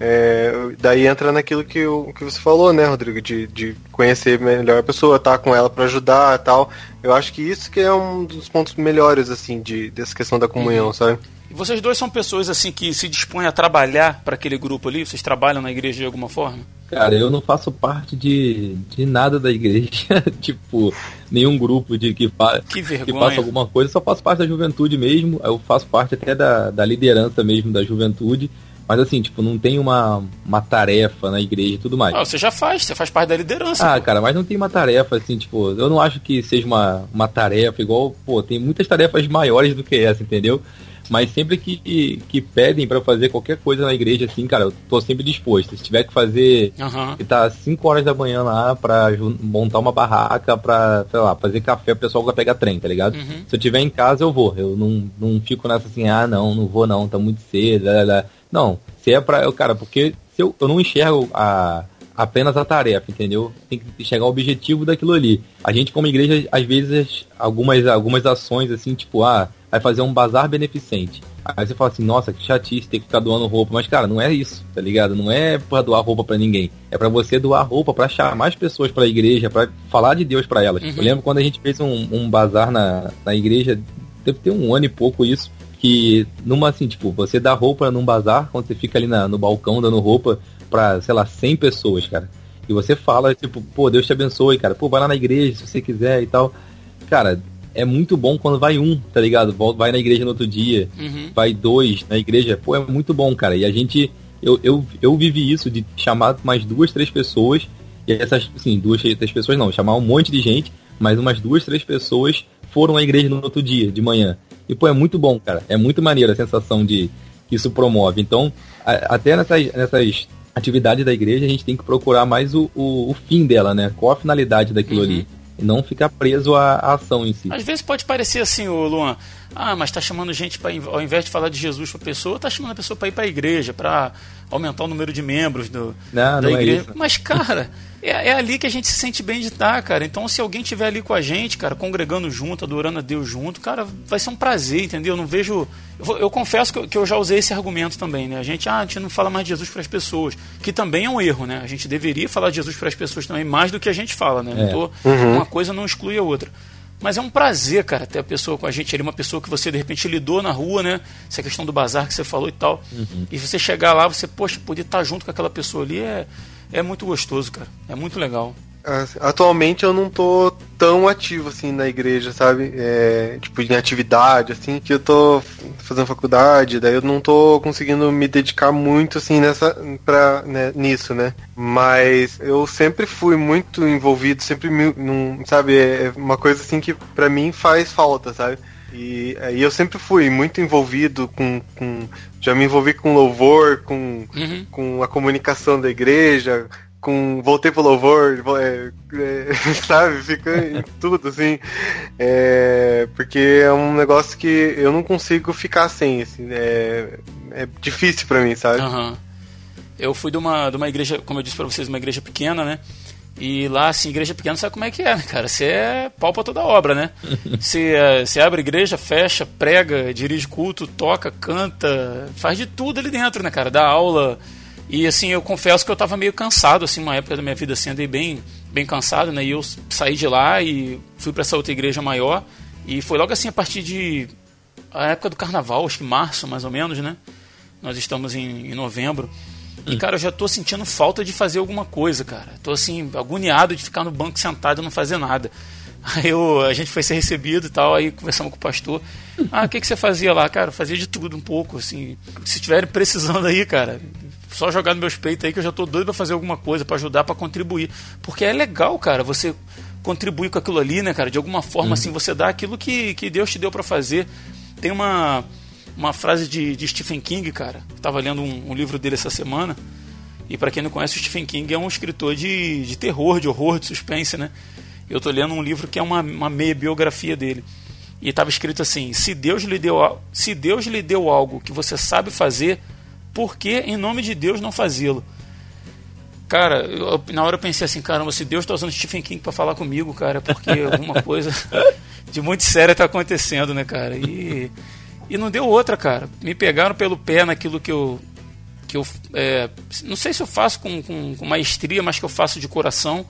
É, daí entra naquilo que, o, que você falou, né, Rodrigo, de, de conhecer melhor a pessoa, estar tá com ela para ajudar e tal. Eu acho que isso que é um dos pontos melhores, assim, de, dessa questão da comunhão, uhum. sabe? E vocês dois são pessoas, assim, que se dispõem a trabalhar para aquele grupo ali? Vocês trabalham na igreja de alguma forma? Cara, eu não faço parte de, de nada da igreja, tipo, nenhum grupo de que, fa que, que faça alguma coisa, só faço parte da juventude mesmo, eu faço parte até da, da liderança mesmo da juventude, mas assim, tipo, não tem uma, uma tarefa na igreja e tudo mais. Ah, você já faz, você faz parte da liderança. Ah, pô. cara, mas não tem uma tarefa, assim, tipo, eu não acho que seja uma, uma tarefa igual, pô, tem muitas tarefas maiores do que essa, entendeu? Mas sempre que, que pedem para fazer qualquer coisa na igreja, assim, cara, eu tô sempre disposto. Se tiver que fazer, uhum. que tá 5 horas da manhã lá pra montar uma barraca, pra, sei lá, fazer café, o pessoal vai pegar trem, tá ligado? Uhum. Se eu tiver em casa, eu vou. Eu não, não fico nessa assim, ah, não, não vou não, tá muito cedo, lá, lá. Não, se é pra. Eu, cara, porque se eu, eu não enxergo a, apenas a tarefa, entendeu? Tem que chegar ao objetivo daquilo ali. A gente, como igreja, às vezes, algumas, algumas ações, assim, tipo, ah, vai fazer um bazar beneficente. Aí você fala assim, nossa, que chatice ter que ficar doando roupa. Mas, cara, não é isso, tá ligado? Não é pra doar roupa para ninguém. É para você doar roupa para chamar mais pessoas pra igreja, para falar de Deus para elas. Uhum. Eu lembro quando a gente fez um, um bazar na, na igreja, deve ter um ano e pouco isso que numa assim, tipo, você dá roupa num bazar, quando você fica ali na, no balcão dando roupa pra, sei lá, 100 pessoas, cara. E você fala, tipo, pô, Deus te abençoe, cara. Pô, vai lá na igreja se você quiser e tal. Cara, é muito bom quando vai um, tá ligado? Vai na igreja no outro dia, uhum. vai dois na igreja. Pô, é muito bom, cara. E a gente, eu, eu, eu vivi isso de chamar mais duas, três pessoas. E essas, assim, duas, três pessoas não, chamar um monte de gente, mas umas duas, três pessoas foram à igreja no outro dia, de manhã. E, pô, é muito bom, cara. É muito maneiro a sensação de que isso promove. Então, a, até nessas, nessas atividades da igreja, a gente tem que procurar mais o, o, o fim dela, né? Qual a finalidade daquilo uhum. ali. E não ficar preso à, à, ação em si. Às vezes pode parecer assim, ô Luan. Ah, mas tá chamando gente para ao invés de falar de Jesus para pessoa, tá chamando a pessoa para ir para a igreja, para aumentar o número de membros do, não, da não é igreja. É mas, cara, é, é, ali que a gente se sente bem de estar, cara. Então, se alguém estiver ali com a gente, cara, congregando junto, adorando a Deus junto, cara, vai ser um prazer, entendeu? Eu não vejo. Eu, eu confesso que eu, que eu, já usei esse argumento também, né? A gente, ah, a gente não fala mais de Jesus para as pessoas, que também é um erro, né? A gente deveria falar de Jesus para as pessoas também mais do que a gente fala, né? É. Tô, uhum. Uma coisa não exclui a outra. Mas é um prazer, cara, ter a pessoa com a gente ali, uma pessoa que você de repente lidou na rua, né? Essa questão do bazar que você falou e tal. Uhum. E você chegar lá, você, poxa, poder estar junto com aquela pessoa ali é, é muito gostoso, cara. É muito legal. Atualmente eu não tô tão ativo assim na igreja, sabe? É, tipo, em atividade, assim, que eu tô fazendo faculdade, daí eu não tô conseguindo me dedicar muito assim nessa pra, né, nisso, né? Mas eu sempre fui muito envolvido, sempre num, sabe, é uma coisa assim que para mim faz falta, sabe? E, e eu sempre fui muito envolvido com, com já me envolvi com louvor, com, uhum. com a comunicação da igreja, com voltei pro louvor, é, é, sabe? Fica em tudo, assim. É, porque é um negócio que eu não consigo ficar sem, assim. É, é difícil para mim, sabe? Uhum. Eu fui de uma, de uma igreja, como eu disse para vocês, uma igreja pequena, né? E lá, assim, igreja pequena, sabe como é que é, né, cara? Você é pau pra toda obra, né? Você, é, você abre igreja, fecha, prega, dirige culto, toca, canta, faz de tudo ali dentro, né, cara? Dá aula e assim, eu confesso que eu estava meio cansado, assim, uma época da minha vida assim, andei bem, bem cansado, né? E eu saí de lá e fui para essa outra igreja maior. E foi logo assim a partir de a época do carnaval, acho que março, mais ou menos, né? Nós estamos em, em novembro. E, cara, eu já tô sentindo falta de fazer alguma coisa, cara. Tô, assim, agoniado de ficar no banco sentado e não fazer nada. Aí eu, a gente foi ser recebido e tal, aí conversamos com o pastor. Ah, o que, que você fazia lá? Cara, eu fazia de tudo um pouco, assim. Se estiverem precisando aí, cara, só jogar nos meus peitos aí que eu já tô doido para fazer alguma coisa, para ajudar, para contribuir. Porque é legal, cara, você contribuir com aquilo ali, né, cara? De alguma forma, uhum. assim, você dá aquilo que, que Deus te deu para fazer. Tem uma, uma frase de, de Stephen King, cara. Eu tava lendo um, um livro dele essa semana. E para quem não conhece, o Stephen King é um escritor de, de terror, de horror, de suspense, né? Eu tô lendo um livro que é uma, uma meia biografia dele. E estava escrito assim: se Deus lhe deu se Deus lhe deu algo que você sabe fazer, por que, em nome de Deus, não fazê-lo? Cara, eu, na hora eu pensei assim, caramba, se Deus está usando Stephen King para falar comigo, cara, é porque alguma coisa de muito séria está acontecendo, né, cara? E, e não deu outra, cara. Me pegaram pelo pé naquilo que eu que eu é, não sei se eu faço com, com, com, maestria, mas que eu faço de coração.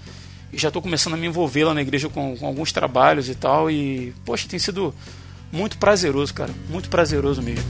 E já estou começando a me envolver lá na igreja com, com alguns trabalhos e tal. E, poxa, tem sido muito prazeroso, cara. Muito prazeroso mesmo.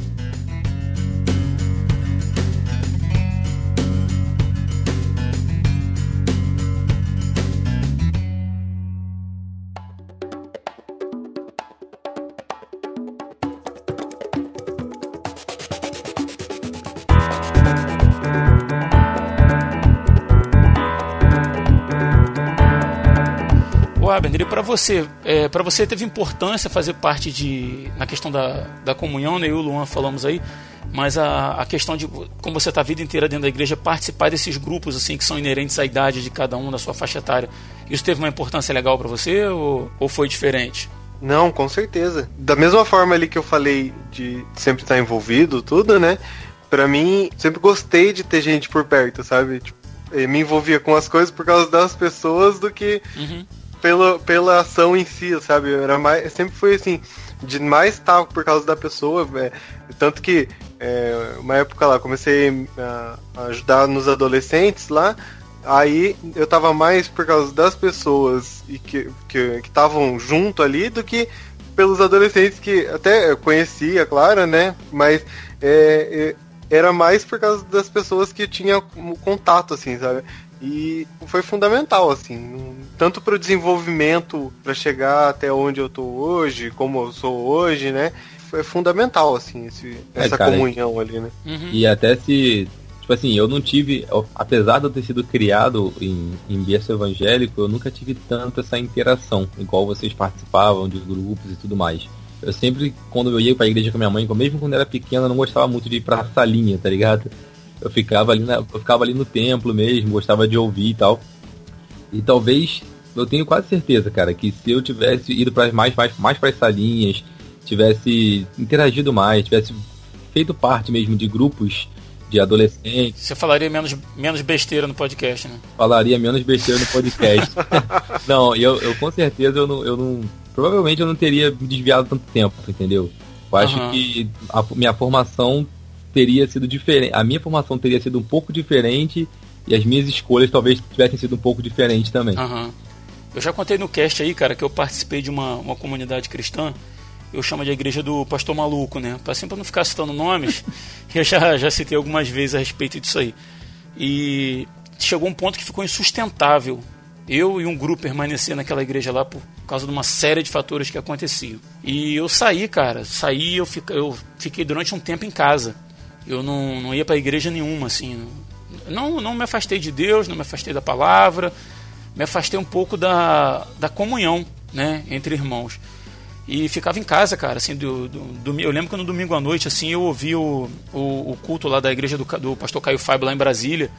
E para você, é, para você teve importância fazer parte de na questão da, da comunhão, né? Eu e o Luan falamos aí, mas a, a questão de como você está a vida inteira dentro da igreja, participar desses grupos assim que são inerentes à idade de cada um, da sua faixa etária, isso teve uma importância legal para você ou, ou foi diferente? Não, com certeza. Da mesma forma ali que eu falei de sempre estar envolvido, tudo, né? Para mim, sempre gostei de ter gente por perto, sabe? Tipo, me envolvia com as coisas por causa das pessoas do que uhum pela, pela ação em si, sabe? Era mais, sempre foi assim, de mais estar por causa da pessoa. É, tanto que é, uma época lá, comecei a, a ajudar nos adolescentes lá. Aí eu tava mais por causa das pessoas e que estavam que, junto ali do que pelos adolescentes que até conhecia, claro, né? Mas é, é, era mais por causa das pessoas que tinha contato, assim, sabe? E foi fundamental, assim, tanto para o desenvolvimento, para chegar até onde eu tô hoje, como eu sou hoje, né? Foi fundamental, assim, esse, é, essa cara, comunhão ali, né? Uhum. E até se, tipo assim, eu não tive, apesar de eu ter sido criado em, em berço evangélico, eu nunca tive tanto essa interação, igual vocês participavam de grupos e tudo mais. Eu sempre, quando eu ia pra igreja com minha mãe, mesmo quando eu era pequena, eu não gostava muito de ir pra salinha, tá ligado? Eu ficava ali, na, eu ficava ali no templo mesmo, gostava de ouvir e tal. E talvez, eu tenho quase certeza, cara, que se eu tivesse ido para mais, mais, mais para as salinhas, tivesse interagido mais, tivesse feito parte mesmo de grupos de adolescentes. Você falaria menos, menos besteira no podcast, né? Falaria menos besteira no podcast. não, eu, eu com certeza eu não, eu não. Provavelmente eu não teria me desviado tanto tempo, entendeu? Eu acho uhum. que a minha formação teria sido diferente. A minha formação teria sido um pouco diferente e as minhas escolhas talvez tivessem sido um pouco diferentes também. Uhum. Eu já contei no cast aí, cara, que eu participei de uma, uma comunidade cristã. Eu chamo de igreja do pastor maluco, né? Pra não ficar citando nomes, eu já, já citei algumas vezes a respeito disso aí. E chegou um ponto que ficou insustentável. Eu e um grupo permanecer naquela igreja lá por causa de uma série de fatores que aconteciam. E eu saí, cara. Saí, eu, fiquei, eu fiquei durante um tempo em casa eu não, não ia para igreja nenhuma, assim. Não, não me afastei de Deus, não me afastei da palavra, me afastei um pouco da, da comunhão, né, entre irmãos. E ficava em casa, cara, assim, do, do, do eu lembro que no domingo à noite, assim, eu ouvi o, o, o culto lá da igreja do, do pastor Caio Fábio lá em Brasília,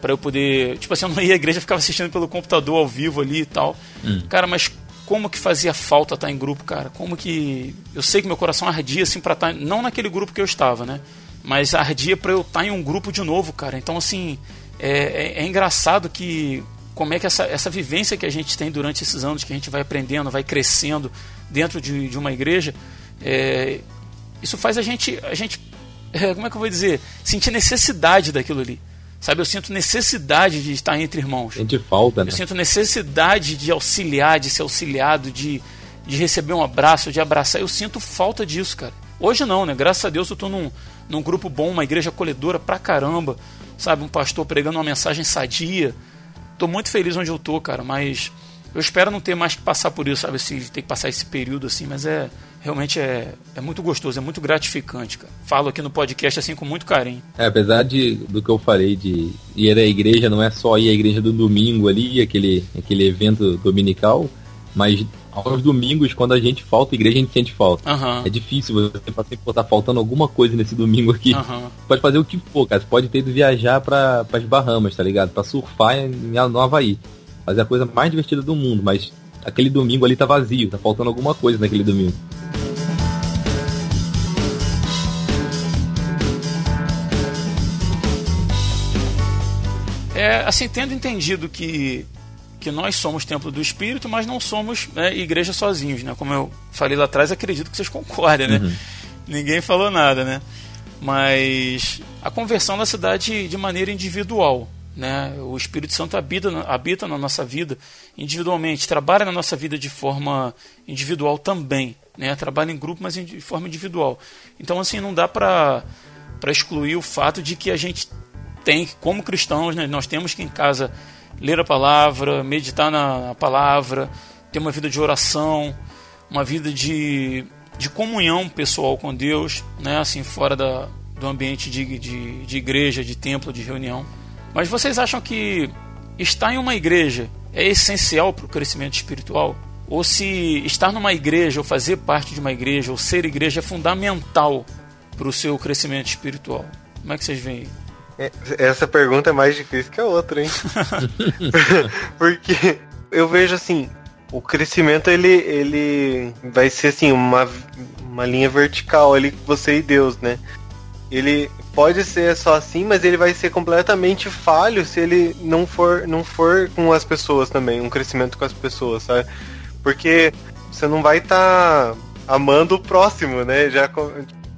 para eu poder, tipo assim, eu não ia à igreja, ficava assistindo pelo computador ao vivo ali e tal. Hum. Cara, mas como que fazia falta estar em grupo, cara? Como que eu sei que meu coração ardia assim para estar não naquele grupo que eu estava, né? Mas ardia para eu estar tá em um grupo de novo, cara. Então, assim, é, é, é, engraçado que como é que essa, essa vivência que a gente tem durante esses anos, que a gente vai aprendendo, vai crescendo dentro de, de uma igreja, é, isso faz a gente, a gente é, como é que eu vou dizer, sentir necessidade daquilo ali. Sabe, eu sinto necessidade de estar entre irmãos. Sente falta, né? Eu sinto necessidade de auxiliar, de ser auxiliado, de, de receber um abraço, de abraçar. Eu sinto falta disso, cara. Hoje não, né? Graças a Deus eu estou num, num grupo bom, uma igreja acolhedora pra caramba, sabe? Um pastor pregando uma mensagem sadia. Tô muito feliz onde eu tô, cara, mas eu espero não ter mais que passar por isso, sabe? Se ter que passar esse período assim, mas é realmente é, é muito gostoso, é muito gratificante, cara. Falo aqui no podcast assim com muito carinho. É, apesar de, do que eu falei de ir à igreja, não é só ir à igreja do domingo ali, aquele, aquele evento dominical, mas aos domingos, quando a gente falta a igreja, a gente sente falta. Uhum. É difícil você sempre tá faltando alguma coisa nesse domingo aqui. Uhum. Pode fazer o que for, cara. Você pode ter ido viajar para as Bahamas, tá ligado? Pra surfar em, no Havaí. Fazer a coisa mais divertida do mundo, mas aquele domingo ali tá vazio, tá faltando alguma coisa naquele domingo. É, assim, tendo entendido que que nós somos templo do Espírito, mas não somos né, igreja sozinhos, né? Como eu falei lá atrás, acredito que vocês concordem, né? Uhum. Ninguém falou nada, né? Mas a conversão da cidade de maneira individual. Né? O Espírito Santo habita, habita na nossa vida individualmente, trabalha na nossa vida de forma individual também. Né? Trabalha em grupo, mas de forma individual. Então, assim, não dá para excluir o fato de que a gente tem, como cristãos, né, nós temos que em casa ler a palavra, meditar na palavra, ter uma vida de oração, uma vida de, de comunhão pessoal com Deus, né, assim, fora da, do ambiente de, de, de igreja, de templo, de reunião. Mas vocês acham que estar em uma igreja é essencial para o crescimento espiritual? Ou se estar numa igreja, ou fazer parte de uma igreja, ou ser igreja é fundamental para o seu crescimento espiritual? Como é que vocês veem? É, essa pergunta é mais difícil que a outra, hein? Porque eu vejo assim, o crescimento ele, ele vai ser assim, uma, uma linha vertical ali com você e Deus, né? Ele pode ser só assim, mas ele vai ser completamente falho se ele não for, não for com as pessoas também, um crescimento com as pessoas, sabe? Porque você não vai estar tá amando o próximo, né? Já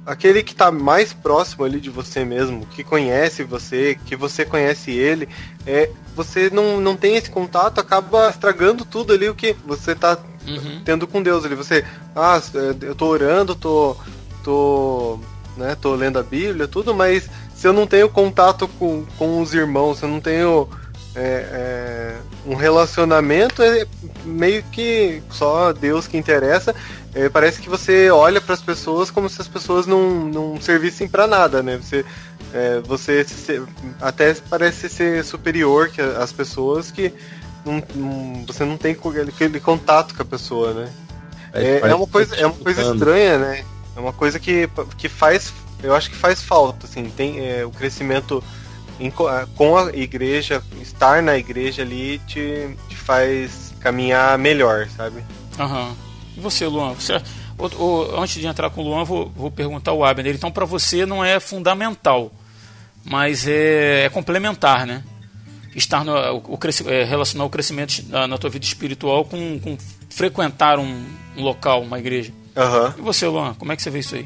aquele que está mais próximo ali de você mesmo, que conhece você, que você conhece ele, é, você não, não tem esse contato, acaba estragando tudo ali o que você está uhum. tendo com Deus ali. Você, ah, eu tô orando, tô, tô, né, tô lendo a Bíblia, tudo, mas se eu não tenho contato com, com os irmãos, se eu não tenho é, é, um relacionamento, é meio que só Deus que interessa é, parece que você olha para as pessoas como se as pessoas não, não servissem para nada, né? Você, é, você se, até parece ser superior que as pessoas que não, não, você não tem aquele contato com a pessoa, né? É, é uma coisa, é uma coisa estranha, né? É uma coisa que, que faz, eu acho que faz falta, assim, tem é, o crescimento em, com a igreja, estar na igreja ali te, te faz caminhar melhor, sabe? Aham. Uhum. E você, Luan? Você, ou, ou, antes de entrar com o Luan, vou, vou perguntar ao Abner. Então, para você não é fundamental, mas é, é complementar, né? Estar no, o, o é, relacionar o crescimento na, na, tua vida espiritual com, com frequentar um, um, local, uma igreja. Uhum. E você, Luan, como é que você vê isso aí?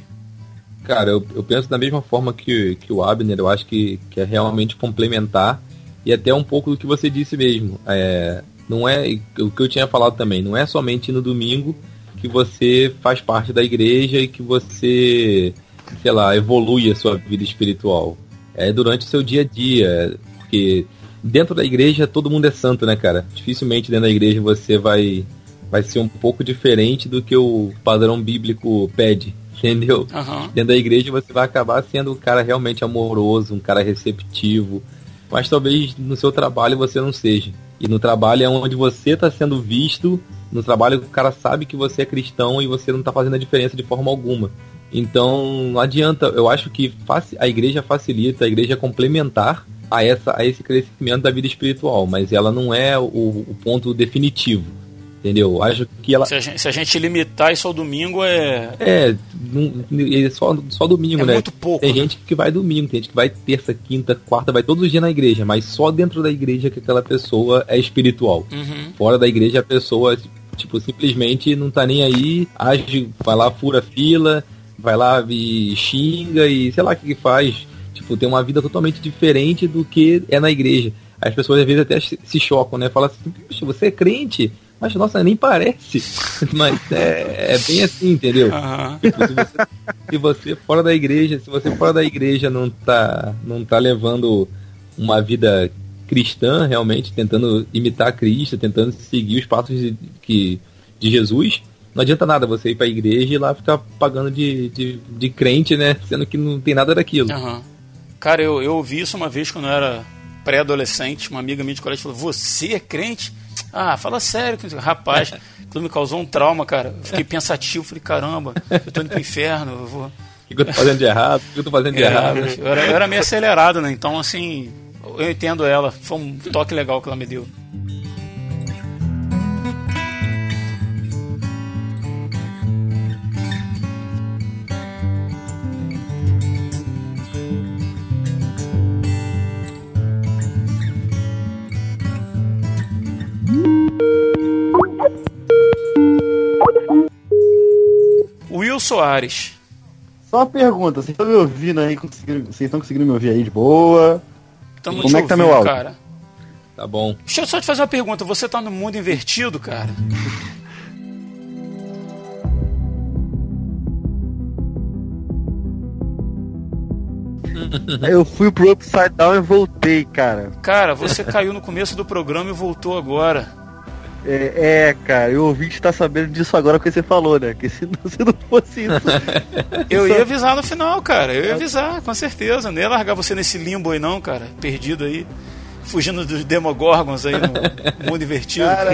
Cara, eu, eu penso da mesma forma que, que o Abner, eu acho que, que é realmente complementar e até um pouco do que você disse mesmo. É, não é o que eu tinha falado também, não é somente no domingo que você faz parte da igreja e que você, sei lá, evolui a sua vida espiritual. É durante o seu dia a dia, porque dentro da igreja todo mundo é santo, né, cara? Dificilmente dentro da igreja você vai vai ser um pouco diferente do que o padrão bíblico pede, entendeu? Uhum. Dentro da igreja você vai acabar sendo um cara realmente amoroso, um cara receptivo, mas talvez no seu trabalho você não seja. E no trabalho é onde você está sendo visto no trabalho o cara sabe que você é cristão e você não está fazendo a diferença de forma alguma. Então não adianta, eu acho que a igreja facilita, a igreja é complementar a, essa, a esse crescimento da vida espiritual, mas ela não é o, o ponto definitivo. Entendeu? Acho que ela. Se a, gente, se a gente limitar isso ao domingo é. É, é só, só domingo, é né? Muito pouco. Tem né? gente que vai domingo, tem gente que vai terça, quinta, quarta, vai todos os dias na igreja, mas só dentro da igreja que aquela pessoa é espiritual. Uhum. Fora da igreja a pessoa Tipo, simplesmente não tá nem aí, age, vai lá, fura fila, vai lá e xinga e sei lá o que, que faz. Tipo, tem uma vida totalmente diferente do que é na igreja. As pessoas às vezes até se chocam, né? Falam assim, Poxa, você é crente? Mas nossa, nem parece. Mas é, é bem assim, entendeu? Uhum. Tipo, se, você, se você fora da igreja, se você fora da igreja não tá, não tá levando uma vida cristã, realmente, tentando imitar Cristo, tentando seguir os passos de, que, de Jesus, não adianta nada você ir pra igreja e lá ficar pagando de, de, de crente, né? Sendo que não tem nada daquilo. Uhum. Cara, eu, eu ouvi isso uma vez quando eu era pré-adolescente, uma amiga minha de colégio falou, você é crente? Ah, fala sério, rapaz, aquilo me causou um trauma, cara. Eu fiquei pensativo, falei, caramba, eu tô indo pro inferno, eu vou. O que eu tô fazendo de errado? O que eu tô fazendo de é, errado? Eu era, eu era meio acelerado, né? Então, assim, eu entendo ela. Foi um toque legal que ela me deu. Will Soares. Só uma pergunta, vocês estão me ouvindo aí? Vocês estão conseguindo me ouvir aí de boa? Tamo Como é que tá ouvindo, meu áudio? Cara? Tá bom. Deixa eu só te fazer uma pergunta. Você tá no mundo invertido, cara? Eu fui pro Upside Down e voltei, cara. Cara, você caiu no começo do programa e voltou agora. É, é, cara, e o ouvinte tá sabendo disso agora que você falou, né? Que se não, se não fosse isso. eu ia avisar no final, cara. Eu ia avisar, com certeza. Não ia largar você nesse limbo aí, não, cara. Perdido aí. Fugindo dos Demogorgons aí no mundo invertido. Cara,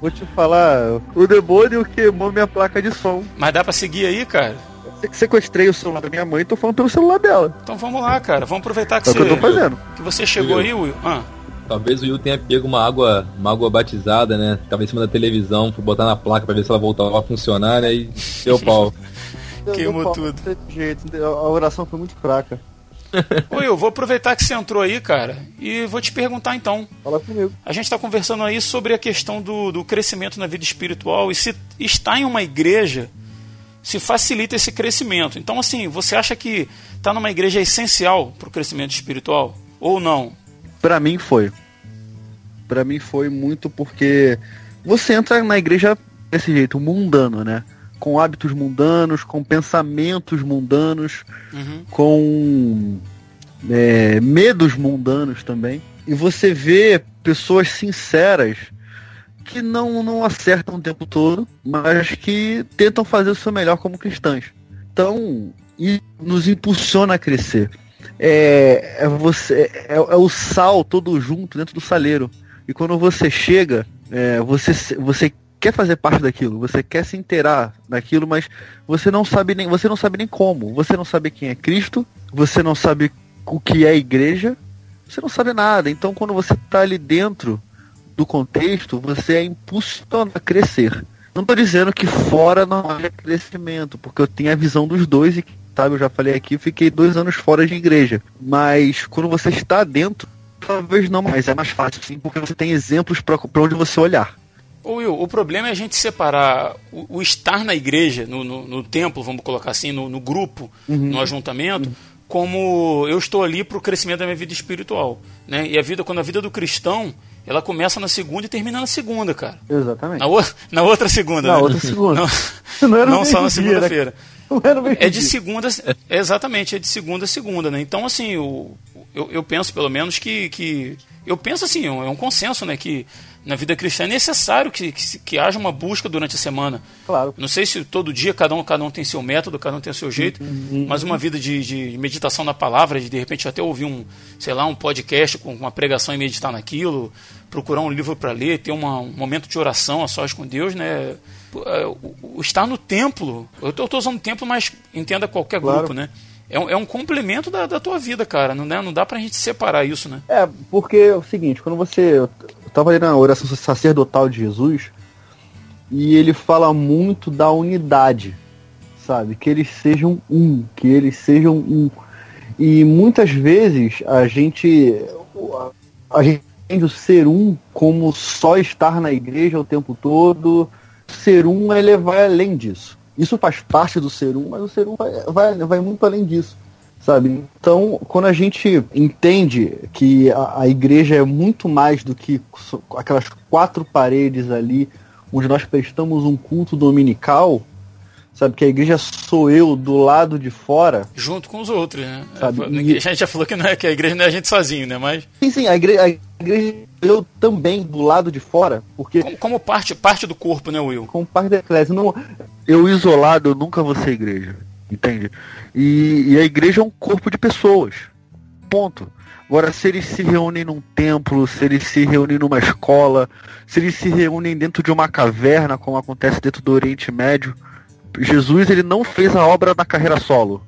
vou te falar, o demônio queimou minha placa de som. Mas dá pra seguir aí, cara? sequestrei o celular da minha mãe e tô falando pelo celular dela. Então vamos lá, cara. Vamos aproveitar que é você. Que, eu tô fazendo. que você chegou aí, Will. Ah. Talvez o Will tenha pego uma água, uma água batizada, né? Tava em cima da televisão, fui botar na placa pra ver se ela voltava a funcionar, né? E deu pau. Queimou tudo. Jeito, a oração foi muito fraca. Oi, eu vou aproveitar que você entrou aí, cara, e vou te perguntar então. Fala comigo. A gente está conversando aí sobre a questão do, do crescimento na vida espiritual e se está em uma igreja se facilita esse crescimento. Então, assim, você acha que estar tá numa igreja é essencial para o crescimento espiritual ou não? Para mim foi. Para mim foi muito porque você entra na igreja desse jeito, mundano, né? Com hábitos mundanos, com pensamentos mundanos, uhum. com é, medos mundanos também. E você vê pessoas sinceras que não, não acertam o tempo todo, mas que tentam fazer o seu melhor como cristãs. Então, e nos impulsiona a crescer. É, é você é, é, o sal todo junto dentro do saleiro. E quando você chega, é, você, você quer fazer parte daquilo, você quer se inteirar daquilo, mas você não sabe nem você não sabe nem como. Você não sabe quem é Cristo, você não sabe o que é igreja, você não sabe nada. Então quando você está ali dentro do contexto, você é impulsionado a crescer. Não estou dizendo que fora não há crescimento, porque eu tenho a visão dos dois e, sabe, eu já falei aqui, fiquei dois anos fora de igreja. Mas quando você está dentro, talvez não, mas é mais fácil sim, porque você tem exemplos para onde você olhar. Ô Will, o problema é a gente separar o, o estar na igreja, no, no, no, templo, vamos colocar assim, no, no grupo, uhum. no ajuntamento, uhum. como eu estou ali para o crescimento da minha vida espiritual. Né? E a vida, quando a vida do cristão ela começa na segunda e termina na segunda, cara. Exatamente. Na, o... na outra segunda, na né? outra segunda. Não, não, não só na segunda-feira. É de segunda, é exatamente, é de segunda a segunda, né? Então, assim, eu, eu, eu penso pelo menos que, que. Eu penso assim, é um consenso, né? Que na vida cristã é necessário que, que, que, haja uma busca durante a semana. Claro. Não sei se todo dia cada um, cada um tem seu método, cada um tem seu jeito, uhum. mas uma vida de, de, meditação na palavra, de de repente até ouvir um, sei lá, um podcast com uma pregação e meditar naquilo, procurar um livro para ler, ter uma, um momento de oração a sós com Deus, né? É, o, estar no templo, eu estou usando templo, mas entenda qualquer claro. grupo, né? É um, é um complemento da, da tua vida, cara. Não, né? não dá pra gente separar isso, né? É, porque é o seguinte, quando você estava ali na oração sacerdotal de Jesus e ele fala muito da unidade, sabe? Que eles sejam um, que eles sejam um. E muitas vezes a gente a gente entende o ser um como só estar na igreja o tempo todo. Ser um ele vai além disso. Isso faz parte do ser um, mas o ser um vai, vai, vai muito além disso sabe? Então, quando a gente entende que a, a, igreja é muito mais do que aquelas quatro paredes ali onde nós prestamos um culto dominical, sabe? Que a igreja sou eu do lado de fora. Junto com os outros, né? Sabe? A gente já falou que, não é, que a igreja não é a gente sozinho, né? Mas... Sim, sim, a igreja, a igreja eu também do lado de fora, porque... Como, como, parte, parte do corpo, né, Will? Como parte da eclésia. Não, eu isolado, eu nunca vou ser igreja, entende? E, e a igreja é um corpo de pessoas. Ponto. Agora, se eles se reúnem num templo, se eles se reúnem numa escola, se eles se reúnem dentro de uma caverna, como acontece dentro do Oriente Médio, Jesus ele não fez a obra na carreira solo.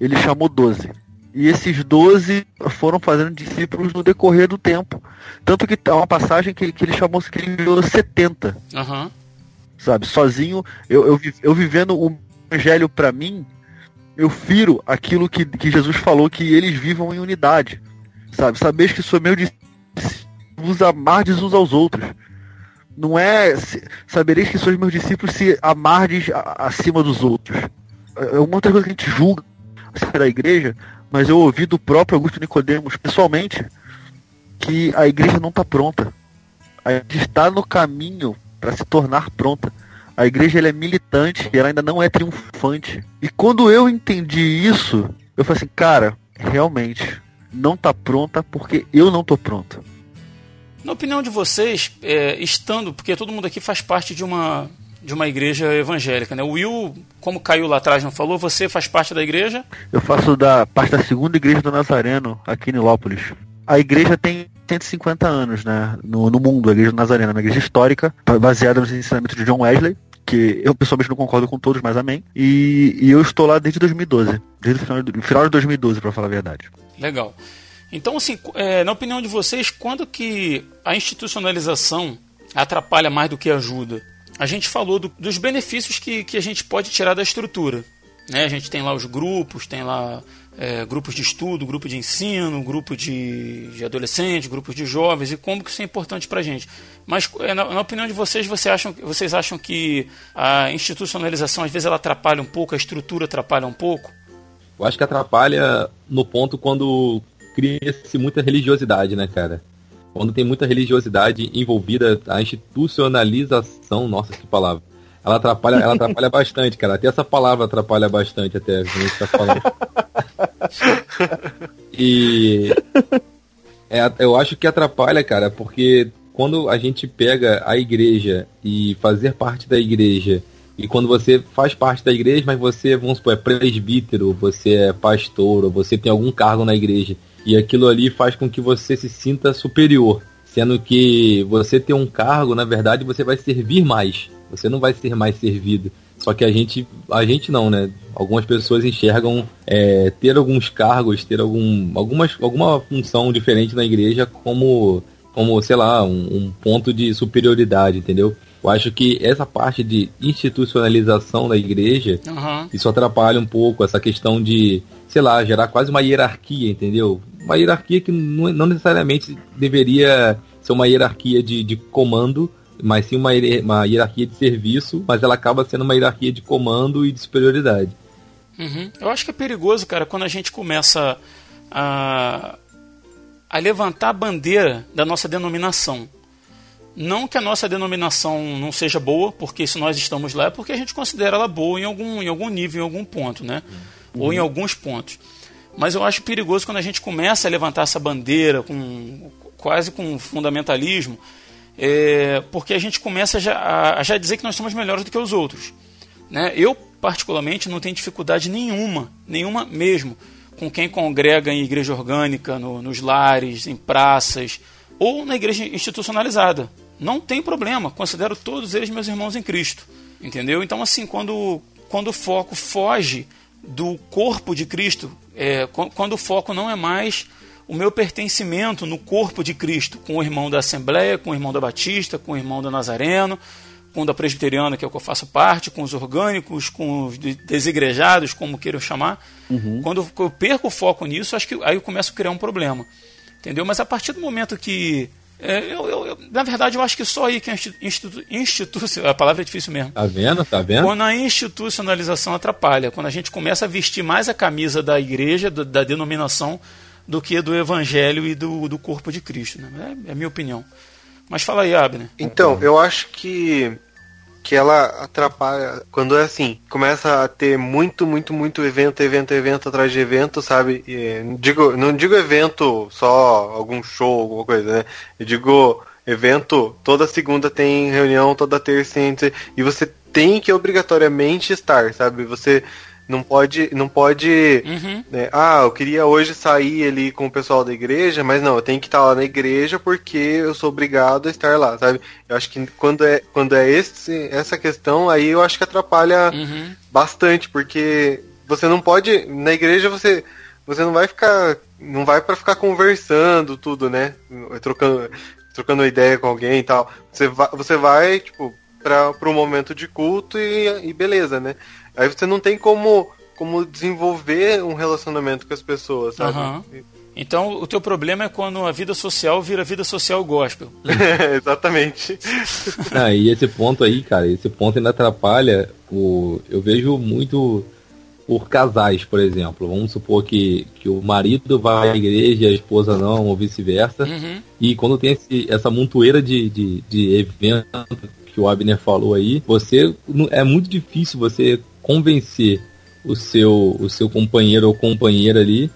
Ele chamou doze. E esses doze foram fazendo discípulos no decorrer do tempo. Tanto que há uma passagem que, que ele chamou que ele enviou 70. Uhum. Sabe, sozinho, eu, eu, eu vivendo o evangelho para mim, eu firo aquilo que, que Jesus falou, que eles vivam em unidade. Sabe? Sabeis que sou meu discípulo, vos amardes uns aos outros. Não é sabereis que sois meus discípulos se amardes acima dos outros. É uma outra coisa que a gente julga da igreja, mas eu ouvi do próprio Augusto Nicodemos pessoalmente que a igreja não está pronta. A igreja está no caminho para se tornar pronta. A igreja é militante e ela ainda não é triunfante. E quando eu entendi isso, eu falei assim, cara, realmente não está pronta porque eu não estou pronto. Na opinião de vocês, é, estando, porque todo mundo aqui faz parte de uma de uma igreja evangélica, né? O Will, como caiu lá atrás, não falou? Você faz parte da igreja? Eu faço da parte da segunda igreja do Nazareno aqui em Nilópolis. A igreja tem 150 anos, né? No, no mundo, a igreja do Nazareno, é uma igreja histórica, baseada nos ensinamentos de John Wesley, que eu pessoalmente não concordo com todos, mas amém. E, e eu estou lá desde 2012, desde o final, final de 2012, para falar a verdade. Legal. Então, assim, é, na opinião de vocês, quando que a institucionalização atrapalha mais do que ajuda? a gente falou do, dos benefícios que, que a gente pode tirar da estrutura. Né? A gente tem lá os grupos, tem lá é, grupos de estudo, grupo de ensino, grupo de, de adolescentes, grupos de jovens e como que isso é importante para a gente. Mas é, na, na, opinião de vocês, vocês acham, vocês acham que a institucionalização às vezes ela atrapalha um pouco, a estrutura atrapalha um pouco? Eu acho que atrapalha no ponto quando cria-se muita religiosidade, né, cara? quando tem muita religiosidade envolvida, a institucionalização, nossa, que palavra. Ela atrapalha, ela atrapalha bastante, cara. Até essa palavra atrapalha bastante até a gente tá falando. E é, eu acho que atrapalha, cara, porque quando a gente pega a igreja e fazer parte da igreja, e quando você faz parte da igreja, mas você, vamos supor, é presbítero, você é pastor, ou você tem algum cargo na igreja, e aquilo ali faz com que você se sinta superior, sendo que você tem um cargo, na verdade, você vai servir mais. Você não vai ser mais servido. Só que a gente, a gente não, né? Algumas pessoas enxergam é, ter alguns cargos, ter algum, algumas, alguma função diferente na igreja como, como sei lá, um, um ponto de superioridade, entendeu? Eu acho que essa parte de institucionalização da igreja, uhum. isso atrapalha um pouco essa questão de, sei lá, gerar quase uma hierarquia, entendeu? Uma hierarquia que não, não necessariamente deveria ser uma hierarquia de, de comando, mas sim uma, uma hierarquia de serviço, mas ela acaba sendo uma hierarquia de comando e de superioridade. Uhum. Eu acho que é perigoso, cara, quando a gente começa a, a levantar a bandeira da nossa denominação. Não que a nossa denominação não seja boa, porque se nós estamos lá é porque a gente considera ela boa em algum, em algum nível, em algum ponto, né? Uhum. Ou em alguns pontos. Mas eu acho perigoso quando a gente começa a levantar essa bandeira com quase com fundamentalismo, é, porque a gente começa já, a já dizer que nós somos melhores do que os outros. Né? Eu, particularmente, não tenho dificuldade nenhuma, nenhuma mesmo, com quem congrega em igreja orgânica, no, nos lares, em praças, ou na igreja institucionalizada. Não tem problema, considero todos eles meus irmãos em Cristo. Entendeu? Então, assim, quando, quando o foco foge do corpo de Cristo, é, quando o foco não é mais o meu pertencimento no corpo de Cristo, com o irmão da Assembleia, com o irmão da Batista, com o irmão da Nazareno, com o da Presbiteriana, que é o que eu faço parte, com os orgânicos, com os desigrejados, como queiram chamar. Uhum. Quando eu perco o foco nisso, acho que aí eu começo a criar um problema. Entendeu? Mas a partir do momento que eu, eu, eu, na verdade, eu acho que só aí que a institu, institu, a palavra é difícil mesmo. Tá vendo? Tá vendo? Quando a institucionalização atrapalha, quando a gente começa a vestir mais a camisa da igreja, do, da denominação, do que do evangelho e do, do corpo de Cristo. Né? É, é a minha opinião. Mas fala aí, Abner. Então, eu acho que que ela atrapalha quando é assim, começa a ter muito, muito, muito evento, evento, evento atrás de evento, sabe? E, digo, não digo evento só algum show, alguma coisa, né? Eu digo evento, toda segunda tem reunião, toda terça e você tem que obrigatoriamente estar, sabe? Você não pode, não pode. Uhum. Né, ah, eu queria hoje sair ali com o pessoal da igreja, mas não, eu tenho que estar lá na igreja porque eu sou obrigado a estar lá, sabe? Eu acho que quando é, quando é esse, essa questão, aí eu acho que atrapalha uhum. bastante, porque você não pode. Na igreja você. Você não vai ficar. Não vai para ficar conversando tudo, né? Trocando, trocando ideia com alguém e tal. Você vai, você vai tipo, para um momento de culto e, e beleza, né? Aí você não tem como, como desenvolver um relacionamento com as pessoas, sabe? Uhum. Então o teu problema é quando a vida social vira vida social gospel. exatamente. Ah, e esse ponto aí, cara, esse ponto ainda atrapalha o. Eu vejo muito por casais, por exemplo. Vamos supor que, que o marido vai à igreja e a esposa não, ou vice-versa. Uhum. E quando tem esse, essa montoeira de, de, de eventos que o Abner falou aí, você é muito difícil você convencer o seu, o seu companheiro ou companheira ali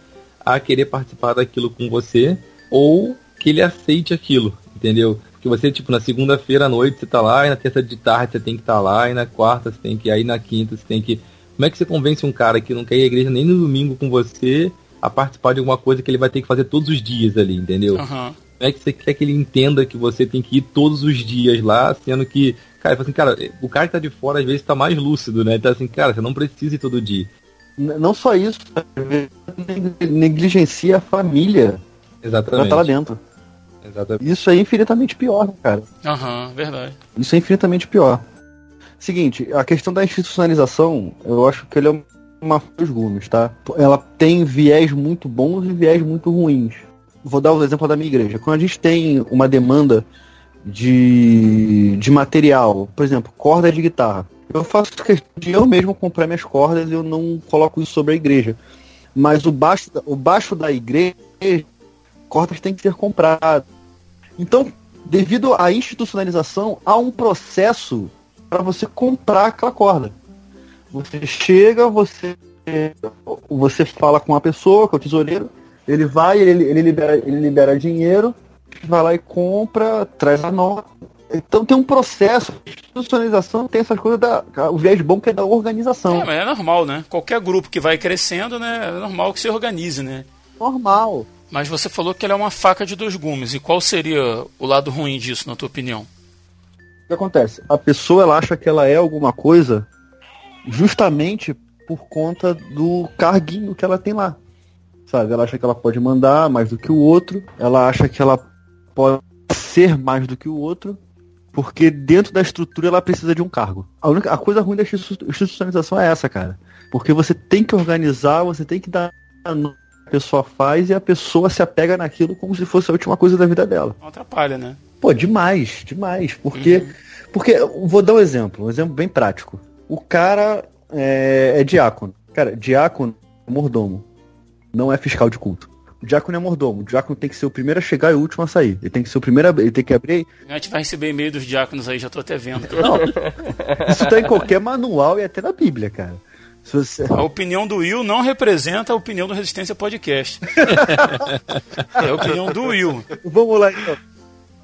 a querer participar daquilo com você ou que ele aceite aquilo, entendeu? Porque você, tipo, na segunda-feira à noite você tá lá, e na terça de tarde você tem que estar tá lá, e na quarta você tem que ir, aí na quinta você tem que como é que você convence um cara que não quer ir à igreja nem no domingo com você a participar de alguma coisa que ele vai ter que fazer todos os dias ali, entendeu? Uhum. Como é que você quer que ele entenda que você tem que ir todos os dias lá, sendo que, cara, assim, cara, o cara que tá de fora às vezes tá mais lúcido, né? Tá assim, cara, você não precisa ir todo dia. Não só isso, negligencia a família. Exatamente. Tá lá dentro. Exatamente. Isso é infinitamente pior, cara. Aham, uhum, verdade. Isso é infinitamente pior. Seguinte, a questão da institucionalização, eu acho que ele é uma dos gumes, tá? Ela tem viés muito bons e viés muito ruins. Vou dar o exemplo da minha igreja. Quando a gente tem uma demanda de, de material, por exemplo, corda de guitarra, eu faço questão de eu mesmo comprar minhas cordas e eu não coloco isso sobre a igreja. Mas o baixo, o baixo da igreja, cordas têm que ser compradas. Então, devido à institucionalização, há um processo para você comprar aquela corda. Você chega, você você fala com uma pessoa, com é o tesoureiro, ele vai, ele, ele, libera, ele libera dinheiro, vai lá e compra, traz a nota. Então tem um processo, a institucionalização tem essas coisas da. O viés bom que é da organização. É, mas é normal, né? Qualquer grupo que vai crescendo, né? É normal que se organize, né? Normal. Mas você falou que ela é uma faca de dois gumes. E qual seria o lado ruim disso, na tua opinião? que acontece? A pessoa ela acha que ela é alguma coisa justamente por conta do carguinho que ela tem lá. Sabe? Ela acha que ela pode mandar mais do que o outro, ela acha que ela pode ser mais do que o outro, porque dentro da estrutura ela precisa de um cargo. A, única, a coisa ruim da institucionalização é essa, cara. Porque você tem que organizar, você tem que dar a pessoa faz e a pessoa se apega naquilo como se fosse a última coisa da vida dela. Não atrapalha, né? Pô, demais, demais. Porque, uhum. porque vou dar um exemplo, um exemplo bem prático. O cara é, é diácono. Cara, diácono é mordomo. Não é fiscal de culto. O diácono é mordomo. O diácono tem que ser o primeiro a chegar e o último a sair. Ele tem que ser o primeiro a... Ele tem que abrir. A gente vai receber e-mail dos diáconos aí, já tô até vendo. Não, isso tá em qualquer manual e até na Bíblia, cara. Você... A opinião do Will não representa a opinião do Resistência Podcast. é a opinião do Will. Vamos lá então.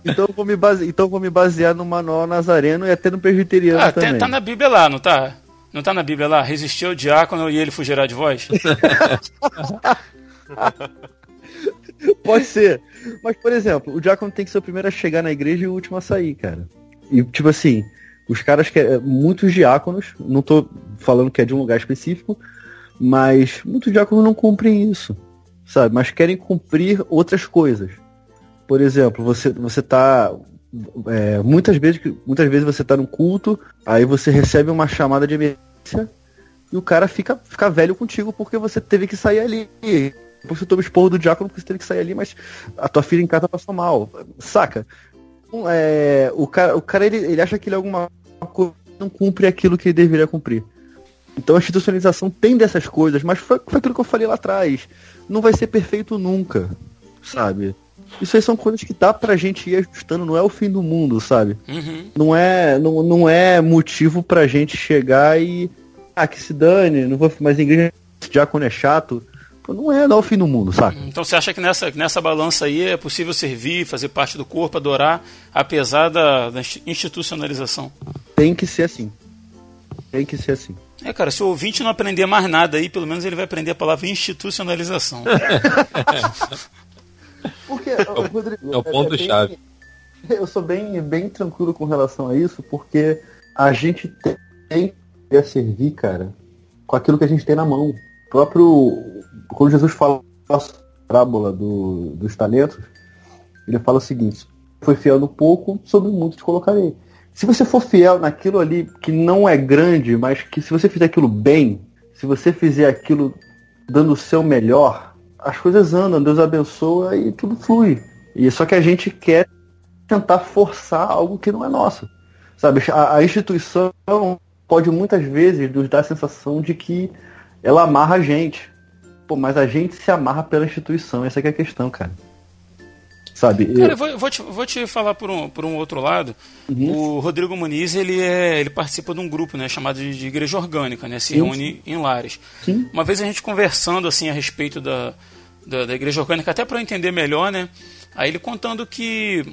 Então vou, me base... então vou me basear no manual nazareno e até no presbiteriano ah, também. Tá na Bíblia lá, não tá? Não tá na Bíblia lá? Resistiu o diácono e ele fugirá de vós? Pode ser. Mas, por exemplo, o diácono tem que ser o primeiro a chegar na igreja e o último a sair, cara. E, tipo assim, os caras querem. Muitos diáconos, não tô falando que é de um lugar específico, mas muitos diáconos não cumprem isso, sabe? Mas querem cumprir outras coisas. Por exemplo, você, você tá. É, muitas, vezes, muitas vezes você tá no culto, aí você recebe uma chamada de emergência e o cara fica, fica velho contigo porque você teve que sair ali. Depois você toma esporro do diácono porque você teve que sair ali, mas a tua filha em casa passou mal. Saca? Então, é, o cara, o cara ele, ele acha que ele é alguma coisa não cumpre aquilo que ele deveria cumprir. Então a institucionalização tem dessas coisas, mas foi, foi aquilo que eu falei lá atrás. Não vai ser perfeito nunca, sabe? Isso aí são coisas que dá pra gente ir ajustando, não é o fim do mundo, sabe? Uhum. Não, é, não, não é motivo pra gente chegar e. Ah, que se dane, não vou mais igreja, diácono é chato. Não é, não é o fim do mundo, sabe? Então você acha que nessa, nessa balança aí é possível servir, fazer parte do corpo, adorar, apesar da, da institucionalização? Tem que ser assim. Tem que ser assim. É, cara, se o ouvinte não aprender mais nada aí, pelo menos ele vai aprender a palavra institucionalização. porque, Rodrigo, é o ponto-chave. É eu sou bem, bem tranquilo com relação a isso, porque a gente tem que servir, cara, com aquilo que a gente tem na mão. O próprio. Quando Jesus fala a parábola do, dos talentos, ele fala o seguinte: Foi fiel no pouco, sobre muito te colocarei. Se você for fiel naquilo ali que não é grande, mas que se você fizer aquilo bem, se você fizer aquilo dando o seu melhor, as coisas andam, Deus abençoa e tudo flui. E só que a gente quer tentar forçar algo que não é nosso. Sabe, a, a instituição pode muitas vezes nos dar a sensação de que ela amarra a gente. Pô, mas a gente se amarra pela instituição, essa é a questão, cara. Sabe? Cara, eu vou, vou, te, vou te falar por um, por um outro lado. Uhum. O Rodrigo Muniz, ele, é, ele participa de um grupo, né, chamado de, de Igreja Orgânica, né? Se sim, reúne em lares. Sim. Uma vez a gente conversando, assim, a respeito da, da, da Igreja Orgânica, até para eu entender melhor, né? Aí ele contando que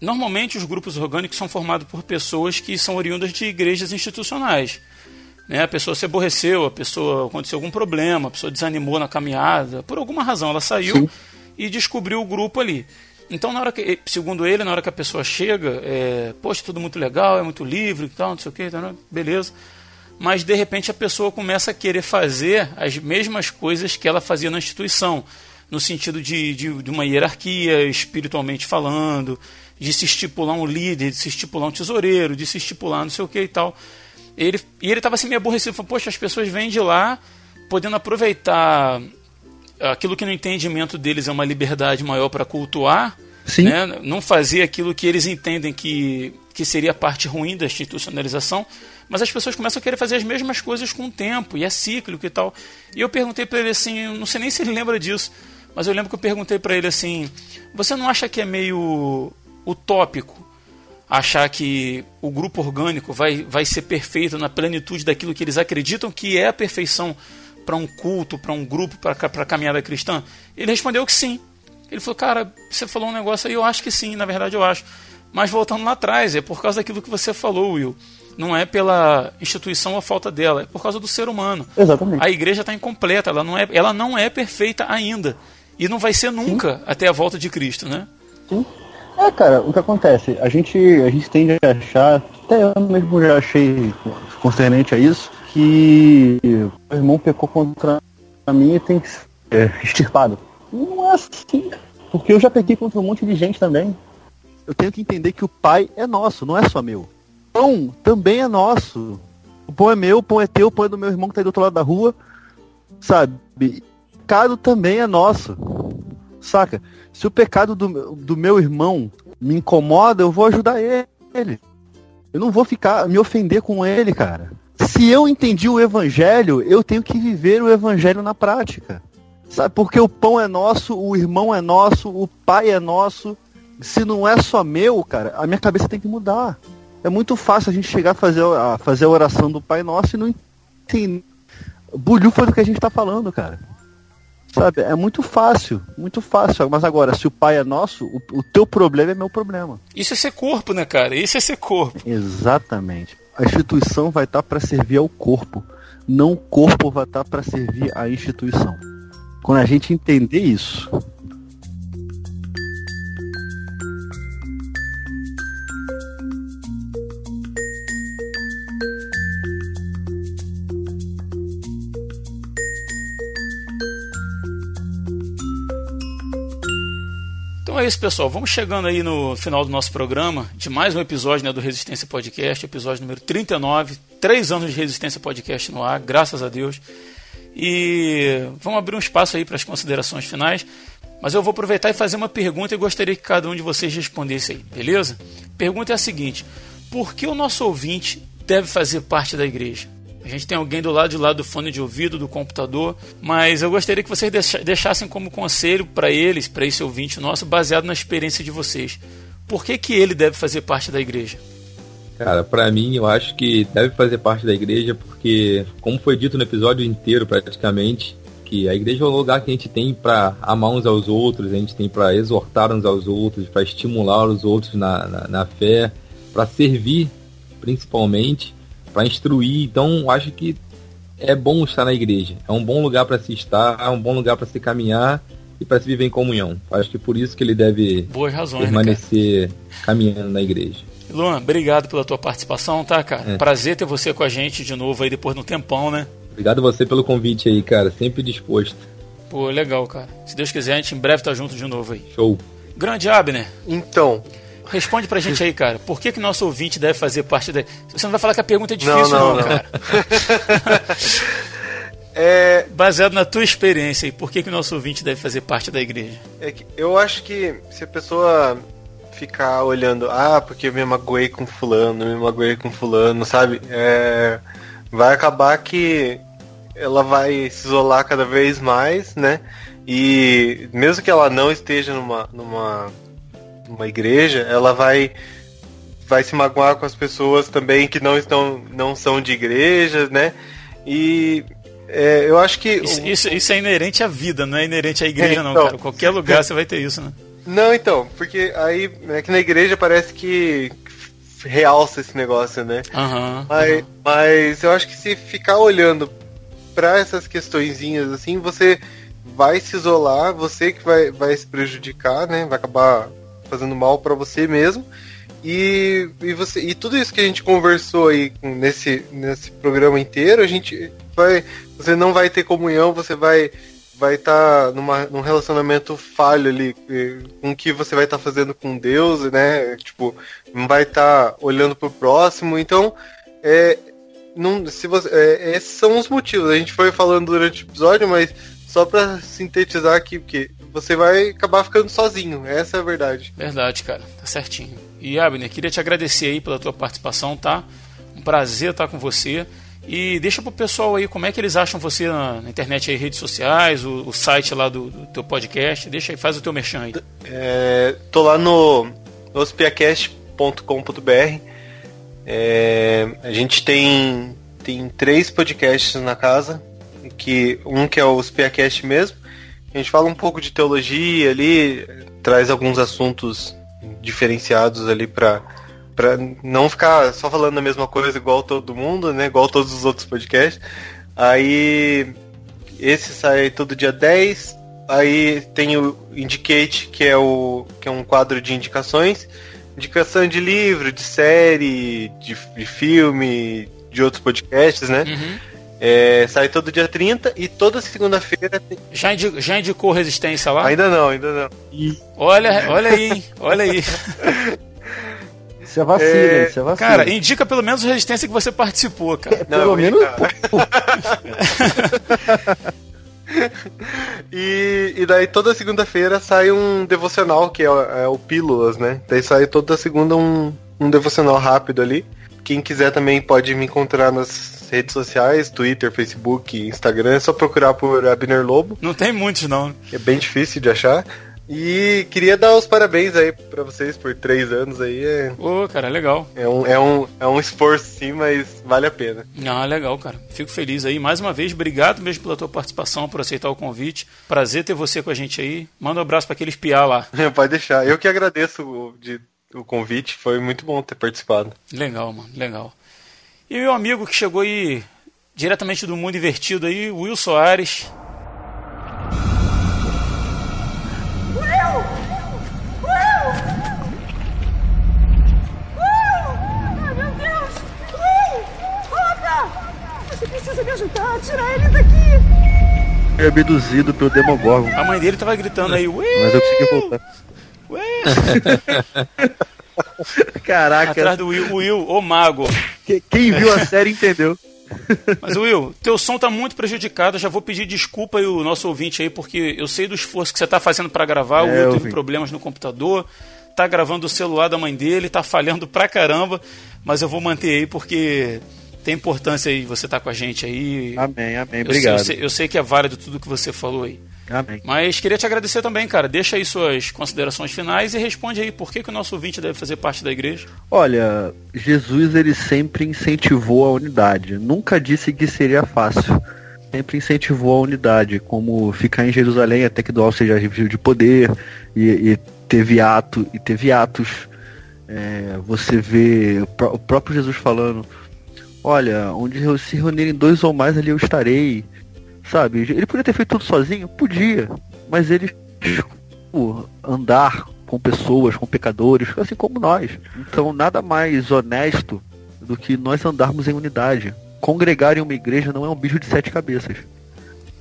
normalmente os grupos orgânicos são formados por pessoas que são oriundas de igrejas institucionais. Né? A pessoa se aborreceu, a pessoa aconteceu algum problema, a pessoa desanimou na caminhada, por alguma razão ela saiu Sim. e descobriu o grupo ali. Então, na hora que, segundo ele, na hora que a pessoa chega, é, poxa, tudo muito legal, é muito livre e tal, não sei o que, tá, beleza. Mas de repente a pessoa começa a querer fazer as mesmas coisas que ela fazia na instituição, no sentido de, de, de uma hierarquia, espiritualmente falando, de se estipular um líder, de se estipular um tesoureiro, de se estipular não sei o que e tal. Ele, e ele estava assim meio aborrecido, falou, poxa, as pessoas vêm de lá podendo aproveitar aquilo que no entendimento deles é uma liberdade maior para cultuar. Né? não fazer aquilo que eles entendem que, que seria a parte ruim da institucionalização, mas as pessoas começam a querer fazer as mesmas coisas com o tempo, e é cíclico e tal. E eu perguntei para ele assim, não sei nem se ele lembra disso, mas eu lembro que eu perguntei para ele assim: você não acha que é meio utópico achar que o grupo orgânico vai, vai ser perfeito na plenitude daquilo que eles acreditam que é a perfeição para um culto, para um grupo, para a caminhada cristã? Ele respondeu que sim. Ele falou, cara, você falou um negócio aí, eu acho que sim, na verdade eu acho. Mas voltando lá atrás, é por causa daquilo que você falou, Will. Não é pela instituição ou a falta dela, é por causa do ser humano. Exatamente. A igreja está incompleta, ela não, é, ela não é perfeita ainda. E não vai ser nunca sim. até a volta de Cristo, né? Sim. É, cara, o que acontece? A gente, a gente tende a achar, até eu mesmo já achei concernente a isso, que o irmão pecou contra mim e tem que ser é, extirpado. Não é assim, porque eu já pequei contra um monte de gente também. Eu tenho que entender que o pai é nosso, não é só meu. O pão também é nosso. O pão é meu, o pão é teu, o pão é do meu irmão que tá aí do outro lado da rua. Sabe? O pecado também é nosso. Saca? Se o pecado do, do meu irmão me incomoda, eu vou ajudar ele. Eu não vou ficar me ofender com ele, cara. Se eu entendi o evangelho, eu tenho que viver o evangelho na prática. Sabe? Porque o pão é nosso, o irmão é nosso, o pai é nosso. Se não é só meu, cara, a minha cabeça tem que mudar. É muito fácil a gente chegar a fazer a, fazer a oração do Pai Nosso e não entender bulhufa do que a gente está falando, cara. Sabe? É muito fácil, muito fácil. Mas agora, se o pai é nosso, o, o teu problema é meu problema. Isso é ser corpo, né, cara? Isso é ser corpo. Exatamente. A instituição vai estar para servir ao corpo, não o corpo vai estar para servir à instituição. Quando a gente entender isso, é isso, pessoal. Vamos chegando aí no final do nosso programa, de mais um episódio né, do Resistência Podcast, episódio número 39. Três anos de Resistência Podcast no ar, graças a Deus. E vamos abrir um espaço aí para as considerações finais. Mas eu vou aproveitar e fazer uma pergunta e gostaria que cada um de vocês respondesse aí, beleza? Pergunta é a seguinte: por que o nosso ouvinte deve fazer parte da igreja? A gente tem alguém do lado de lá do fone de ouvido, do computador, mas eu gostaria que vocês deixassem como conselho para eles, para esse ouvinte nosso, baseado na experiência de vocês. Por que, que ele deve fazer parte da igreja? Cara, para mim, eu acho que deve fazer parte da igreja porque, como foi dito no episódio inteiro praticamente, que a igreja é o lugar que a gente tem para amar uns aos outros, a gente tem para exortar uns aos outros, para estimular os outros na, na, na fé, para servir principalmente para instruir. Então, acho que é bom estar na igreja. É um bom lugar para se estar, é um bom lugar para se caminhar e para se viver em comunhão. Acho que por isso que ele deve razões, né, permanecer né, caminhando na igreja. Luan, obrigado pela tua participação, tá, cara? É. Prazer ter você com a gente de novo aí depois de um tempão, né? Obrigado a você pelo convite aí, cara. Sempre disposto. Pô, legal, cara. Se Deus quiser, a gente em breve tá junto de novo aí. Show. Grande Abner. Então, Responde pra gente aí, cara. Por que, que nosso ouvinte deve fazer parte da. Você não vai falar que a pergunta é difícil, não, não, não, cara. é... Baseado na tua experiência por que, que o nosso ouvinte deve fazer parte da igreja? É eu acho que se a pessoa ficar olhando, ah, porque eu me magoei com fulano, me magoei com fulano, sabe? É... Vai acabar que ela vai se isolar cada vez mais, né? E mesmo que ela não esteja numa, numa, numa igreja, ela vai vai se magoar com as pessoas também que não estão não são de igrejas, né? E é, eu acho que isso, isso, isso, é inerente à vida, não é inerente à igreja, é, não, então, cara. Qualquer lugar você vai ter isso, né? Não, então, porque aí é que na igreja parece que realça esse negócio, né? Uhum, mas, uhum. mas eu acho que se ficar olhando para essas questõezinhas assim, você vai se isolar, você que vai, vai se prejudicar, né? Vai acabar fazendo mal para você mesmo. E, e, você, e tudo isso que a gente conversou aí nesse, nesse programa inteiro, a gente vai. Você não vai ter comunhão, você vai vai estar tá numa, num relacionamento falho ali com o que você vai estar tá fazendo com Deus, né? Tipo, não vai estar tá olhando pro próximo. Então, é, não, se você, é, esses são os motivos. A gente foi falando durante o episódio, mas só para sintetizar aqui, porque você vai acabar ficando sozinho. Essa é a verdade. Verdade, cara. Tá certinho. E Abner, queria te agradecer aí pela tua participação, tá? Um prazer estar com você. E deixa pro pessoal aí como é que eles acham você na, na internet aí, redes sociais, o, o site lá do, do, teu podcast. Deixa aí, faz o teu merchan aí. É, tô lá no, no ospiacast.com.br. É, a gente tem, tem três podcasts na casa, que um que é o Spiacast mesmo. A gente fala um pouco de teologia ali, traz alguns assuntos diferenciados ali para Pra não ficar só falando a mesma coisa igual todo mundo, né? Igual todos os outros podcasts. Aí esse sai todo dia 10. Aí tem o Indicate, que é o que é um quadro de indicações. Indicação de livro, de série, de, de filme, de outros podcasts, né? Uhum. É, sai todo dia 30 e toda segunda-feira tem... já, indicou, já indicou resistência lá? Ainda não, ainda não. E... Olha, olha aí, olha aí. Isso é vacina, é... isso é vacina. Cara, indica pelo menos a resistência que você participou, cara. É, pelo menos. e, e daí toda segunda-feira sai um devocional, que é, é, o Pílulas, né? Daí sai toda segunda um, um devocional rápido ali. Quem quiser também pode me encontrar nas redes sociais, Twitter, Facebook, Instagram, é só procurar por Abner Lobo. Não tem muitos não. É bem difícil de achar. E queria dar os parabéns aí pra vocês por três anos aí. É... Ô, cara, legal. É um, é, um, é um esforço sim, mas vale a pena. Ah, legal, cara. Fico feliz aí. Mais uma vez, obrigado mesmo pela tua participação, por aceitar o convite. Prazer ter você com a gente aí. Manda um abraço para aqueles piá lá. Pode deixar. Eu que agradeço o, de, o convite. Foi muito bom ter participado. Legal, mano. Legal. E meu amigo que chegou aí diretamente do mundo invertido aí, Will Soares. precisa me ajudar a tirar ele daqui. É abduzido pelo Demogorgon. A mãe dele tava gritando aí, Ué! Mas eu consegui voltar. Ué! Caraca. Atrás do Will, Will, o mago. Quem viu a série entendeu. Mas Will, teu som tá muito prejudicado. Eu já vou pedir desculpa aí o nosso ouvinte aí, porque eu sei do esforço que você tá fazendo para gravar. É, o Will teve problemas no computador, tá gravando o celular da mãe dele, tá falhando pra caramba. Mas eu vou manter aí porque tem importância aí você tá com a gente aí. Amém, amém. Obrigado. Eu sei, eu sei, eu sei que é válido tudo que você falou aí. Amém. Mas queria te agradecer também, cara. Deixa aí suas considerações finais e responde aí por que, que o nosso ouvinte deve fazer parte da igreja. Olha, Jesus ele sempre incentivou a unidade. Nunca disse que seria fácil. Sempre incentivou a unidade, como ficar em Jerusalém até que do alto seja revestido de poder e, e teve ato e teve atos. É, você vê o próprio Jesus falando olha, onde se reunirem dois ou mais ali eu estarei. Sabe? Ele podia ter feito tudo sozinho? Podia. Mas ele andar com pessoas, com pecadores, assim como nós. Então nada mais honesto do que nós andarmos em unidade. Congregar em uma igreja não é um bicho de sete cabeças.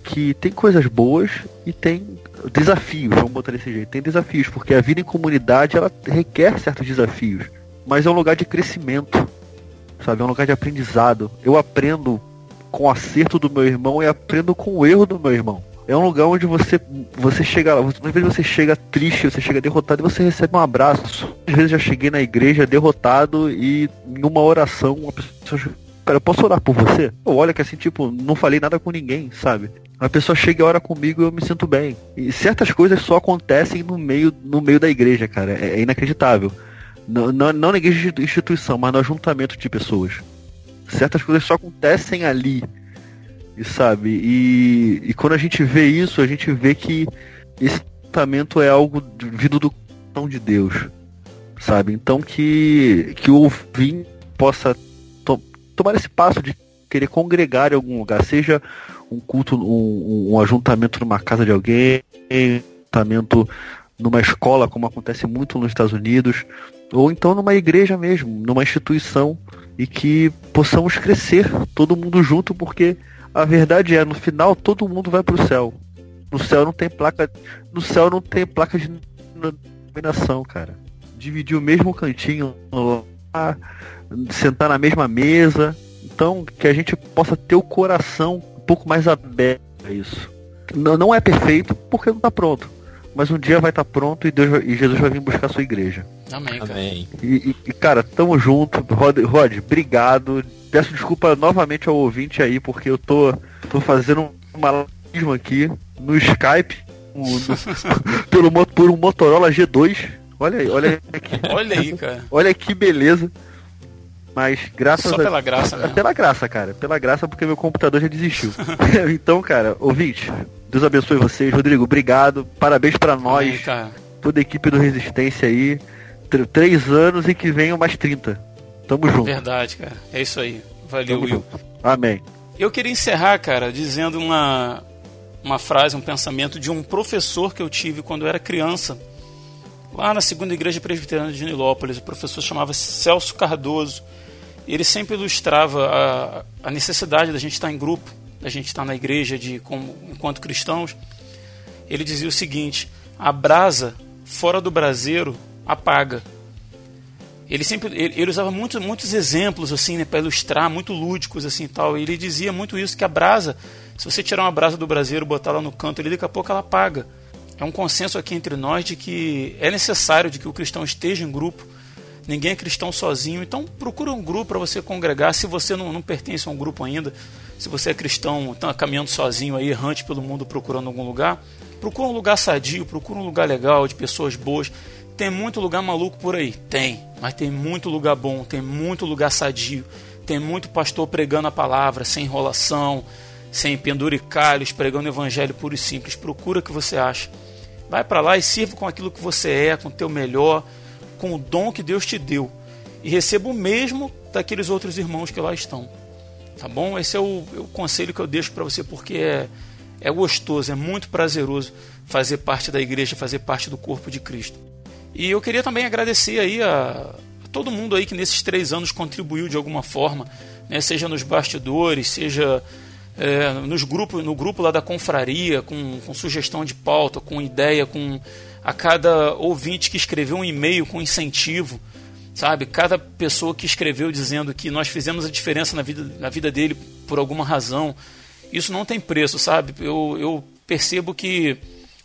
Que tem coisas boas e tem desafios, vamos botar desse jeito. Tem desafios, porque a vida em comunidade ela requer certos desafios. Mas é um lugar de crescimento sabe? É um lugar de aprendizado. Eu aprendo com o acerto do meu irmão e aprendo com o erro do meu irmão. É um lugar onde você você chega lá, às vezes você chega triste, você chega derrotado e você recebe um abraço. Às vezes já cheguei na igreja derrotado e em uma oração uma pessoa cara, eu posso orar por você? Eu olho que assim, tipo, não falei nada com ninguém, sabe? A pessoa chega e ora comigo e eu me sinto bem. E certas coisas só acontecem no meio, no meio da igreja, cara. É, é inacreditável. Não, não, não na igreja de instituição, mas no ajuntamento de pessoas. Certas coisas só acontecem ali. E sabe? E, e quando a gente vê isso, a gente vê que esse ajuntamento é algo vindo do coração de Deus. Sabe? Então que, que o ouvinte possa to, tomar esse passo de querer congregar em algum lugar, seja um culto, um, um ajuntamento numa casa de alguém, um ajuntamento numa escola, como acontece muito nos Estados Unidos, ou então numa igreja mesmo, numa instituição, e que possamos crescer todo mundo junto, porque a verdade é, no final todo mundo vai para o céu. No céu não tem placa, no céu não tem placa de denominação, cara. Dividir o mesmo cantinho lá, sentar na mesma mesa. Então, que a gente possa ter o coração pouco mais aberto a isso. Não, não é perfeito porque não está pronto. Mas um dia vai estar tá pronto e, Deus, e Jesus vai vir buscar a sua igreja. Amém, cara. Amém. E, e, cara, tamo junto. Rod, Rod, obrigado. Peço desculpa novamente ao ouvinte aí, porque eu tô, tô fazendo um malabarismo aqui no Skype, no, no, pelo, por um Motorola G2. Olha aí, olha aqui. Olha aí, cara. Olha que beleza. Mas graças Só a... pela graça, né? Pela graça, cara. Pela graça porque meu computador já desistiu. então, cara, ouvinte, Deus abençoe vocês. Rodrigo, obrigado. Parabéns para nós. Toda a equipe do Resistência aí. Tr três anos e que venham mais 30. Tamo junto. Verdade, cara. É isso aí. Valeu, Tamo Will. Junto. Amém. Eu queria encerrar, cara, dizendo uma, uma frase, um pensamento de um professor que eu tive quando eu era criança, lá na segunda igreja presbiteriana de Nilópolis. O professor chamava Celso Cardoso ele sempre ilustrava a, a necessidade da gente estar em grupo, da gente estar na igreja de como enquanto cristãos. Ele dizia o seguinte: a brasa fora do braseiro apaga. Ele sempre ele, ele usava muito, muitos exemplos assim, né, para ilustrar, muito lúdicos assim, tal. E ele dizia muito isso que a brasa, se você tirar uma brasa do braseiro, botar lá no canto, ele daqui a pouco ela apaga. É um consenso aqui entre nós de que é necessário de que o cristão esteja em grupo Ninguém é cristão sozinho. Então procura um grupo para você congregar. Se você não, não pertence a um grupo ainda, se você é cristão, está caminhando sozinho aí, errante pelo mundo procurando algum lugar, procura um lugar sadio, procura um lugar legal, de pessoas boas. Tem muito lugar maluco por aí? Tem. Mas tem muito lugar bom, tem muito lugar sadio. Tem muito pastor pregando a palavra, sem enrolação, sem penduricalhos, pregando o evangelho puro e simples. Procura o que você acha. Vai para lá e sirva com aquilo que você é, com o teu melhor com o dom que Deus te deu e receba o mesmo daqueles outros irmãos que lá estão. Tá bom? Esse é o, é o conselho que eu deixo para você porque é, é gostoso, é muito prazeroso fazer parte da igreja, fazer parte do corpo de Cristo. E eu queria também agradecer aí a, a todo mundo aí que nesses três anos contribuiu de alguma forma, né? seja nos bastidores, seja é, nos grupos, no grupo lá da confraria, com, com sugestão de pauta, com ideia, com a cada ouvinte que escreveu um e-mail com incentivo, sabe? Cada pessoa que escreveu dizendo que nós fizemos a diferença na vida, na vida dele por alguma razão. Isso não tem preço, sabe? Eu, eu percebo que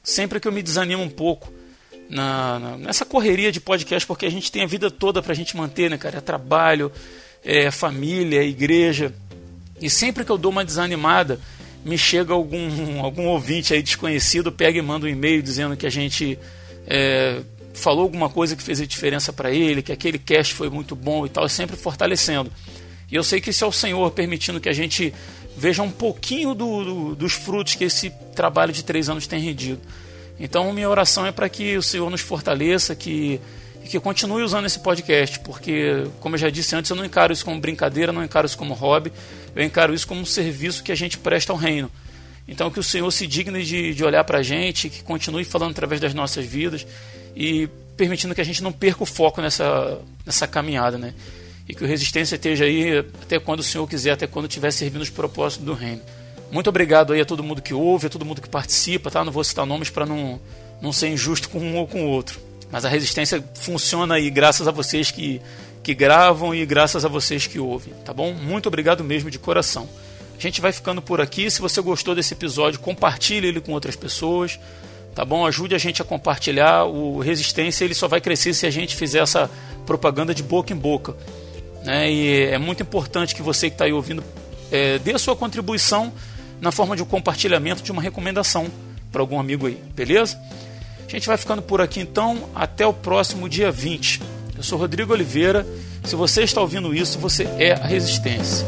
sempre que eu me desanimo um pouco na, na, nessa correria de podcast, porque a gente tem a vida toda para a gente manter, né, cara? É trabalho, é família, é igreja. E sempre que eu dou uma desanimada, me chega algum, algum ouvinte aí desconhecido, pega e manda um e-mail dizendo que a gente é, falou alguma coisa que fez a diferença para ele, que aquele cast foi muito bom e tal, sempre fortalecendo. E eu sei que isso é o Senhor permitindo que a gente veja um pouquinho do, do, dos frutos que esse trabalho de três anos tem rendido. Então, minha oração é para que o Senhor nos fortaleça, que que continue usando esse podcast, porque, como eu já disse antes, eu não encaro isso como brincadeira, não encaro isso como hobby, eu encaro isso como um serviço que a gente presta ao reino. Então, que o Senhor se digne de, de olhar para a gente, que continue falando através das nossas vidas e permitindo que a gente não perca o foco nessa, nessa caminhada, né? E que o Resistência esteja aí até quando o Senhor quiser, até quando estiver servindo os propósitos do reino. Muito obrigado aí a todo mundo que ouve, a todo mundo que participa, tá? Não vou citar nomes para não, não ser injusto com um ou com o outro. Mas a resistência funciona aí graças a vocês que, que gravam e graças a vocês que ouvem, tá bom? Muito obrigado mesmo de coração. A gente vai ficando por aqui. Se você gostou desse episódio, compartilhe ele com outras pessoas, tá bom? Ajude a gente a compartilhar. O Resistência ele só vai crescer se a gente fizer essa propaganda de boca em boca. Né? E é muito importante que você que está aí ouvindo é, dê a sua contribuição na forma de um compartilhamento de uma recomendação para algum amigo aí, beleza? A gente vai ficando por aqui então, até o próximo dia 20. Eu sou Rodrigo Oliveira. Se você está ouvindo isso, você é a Resistência.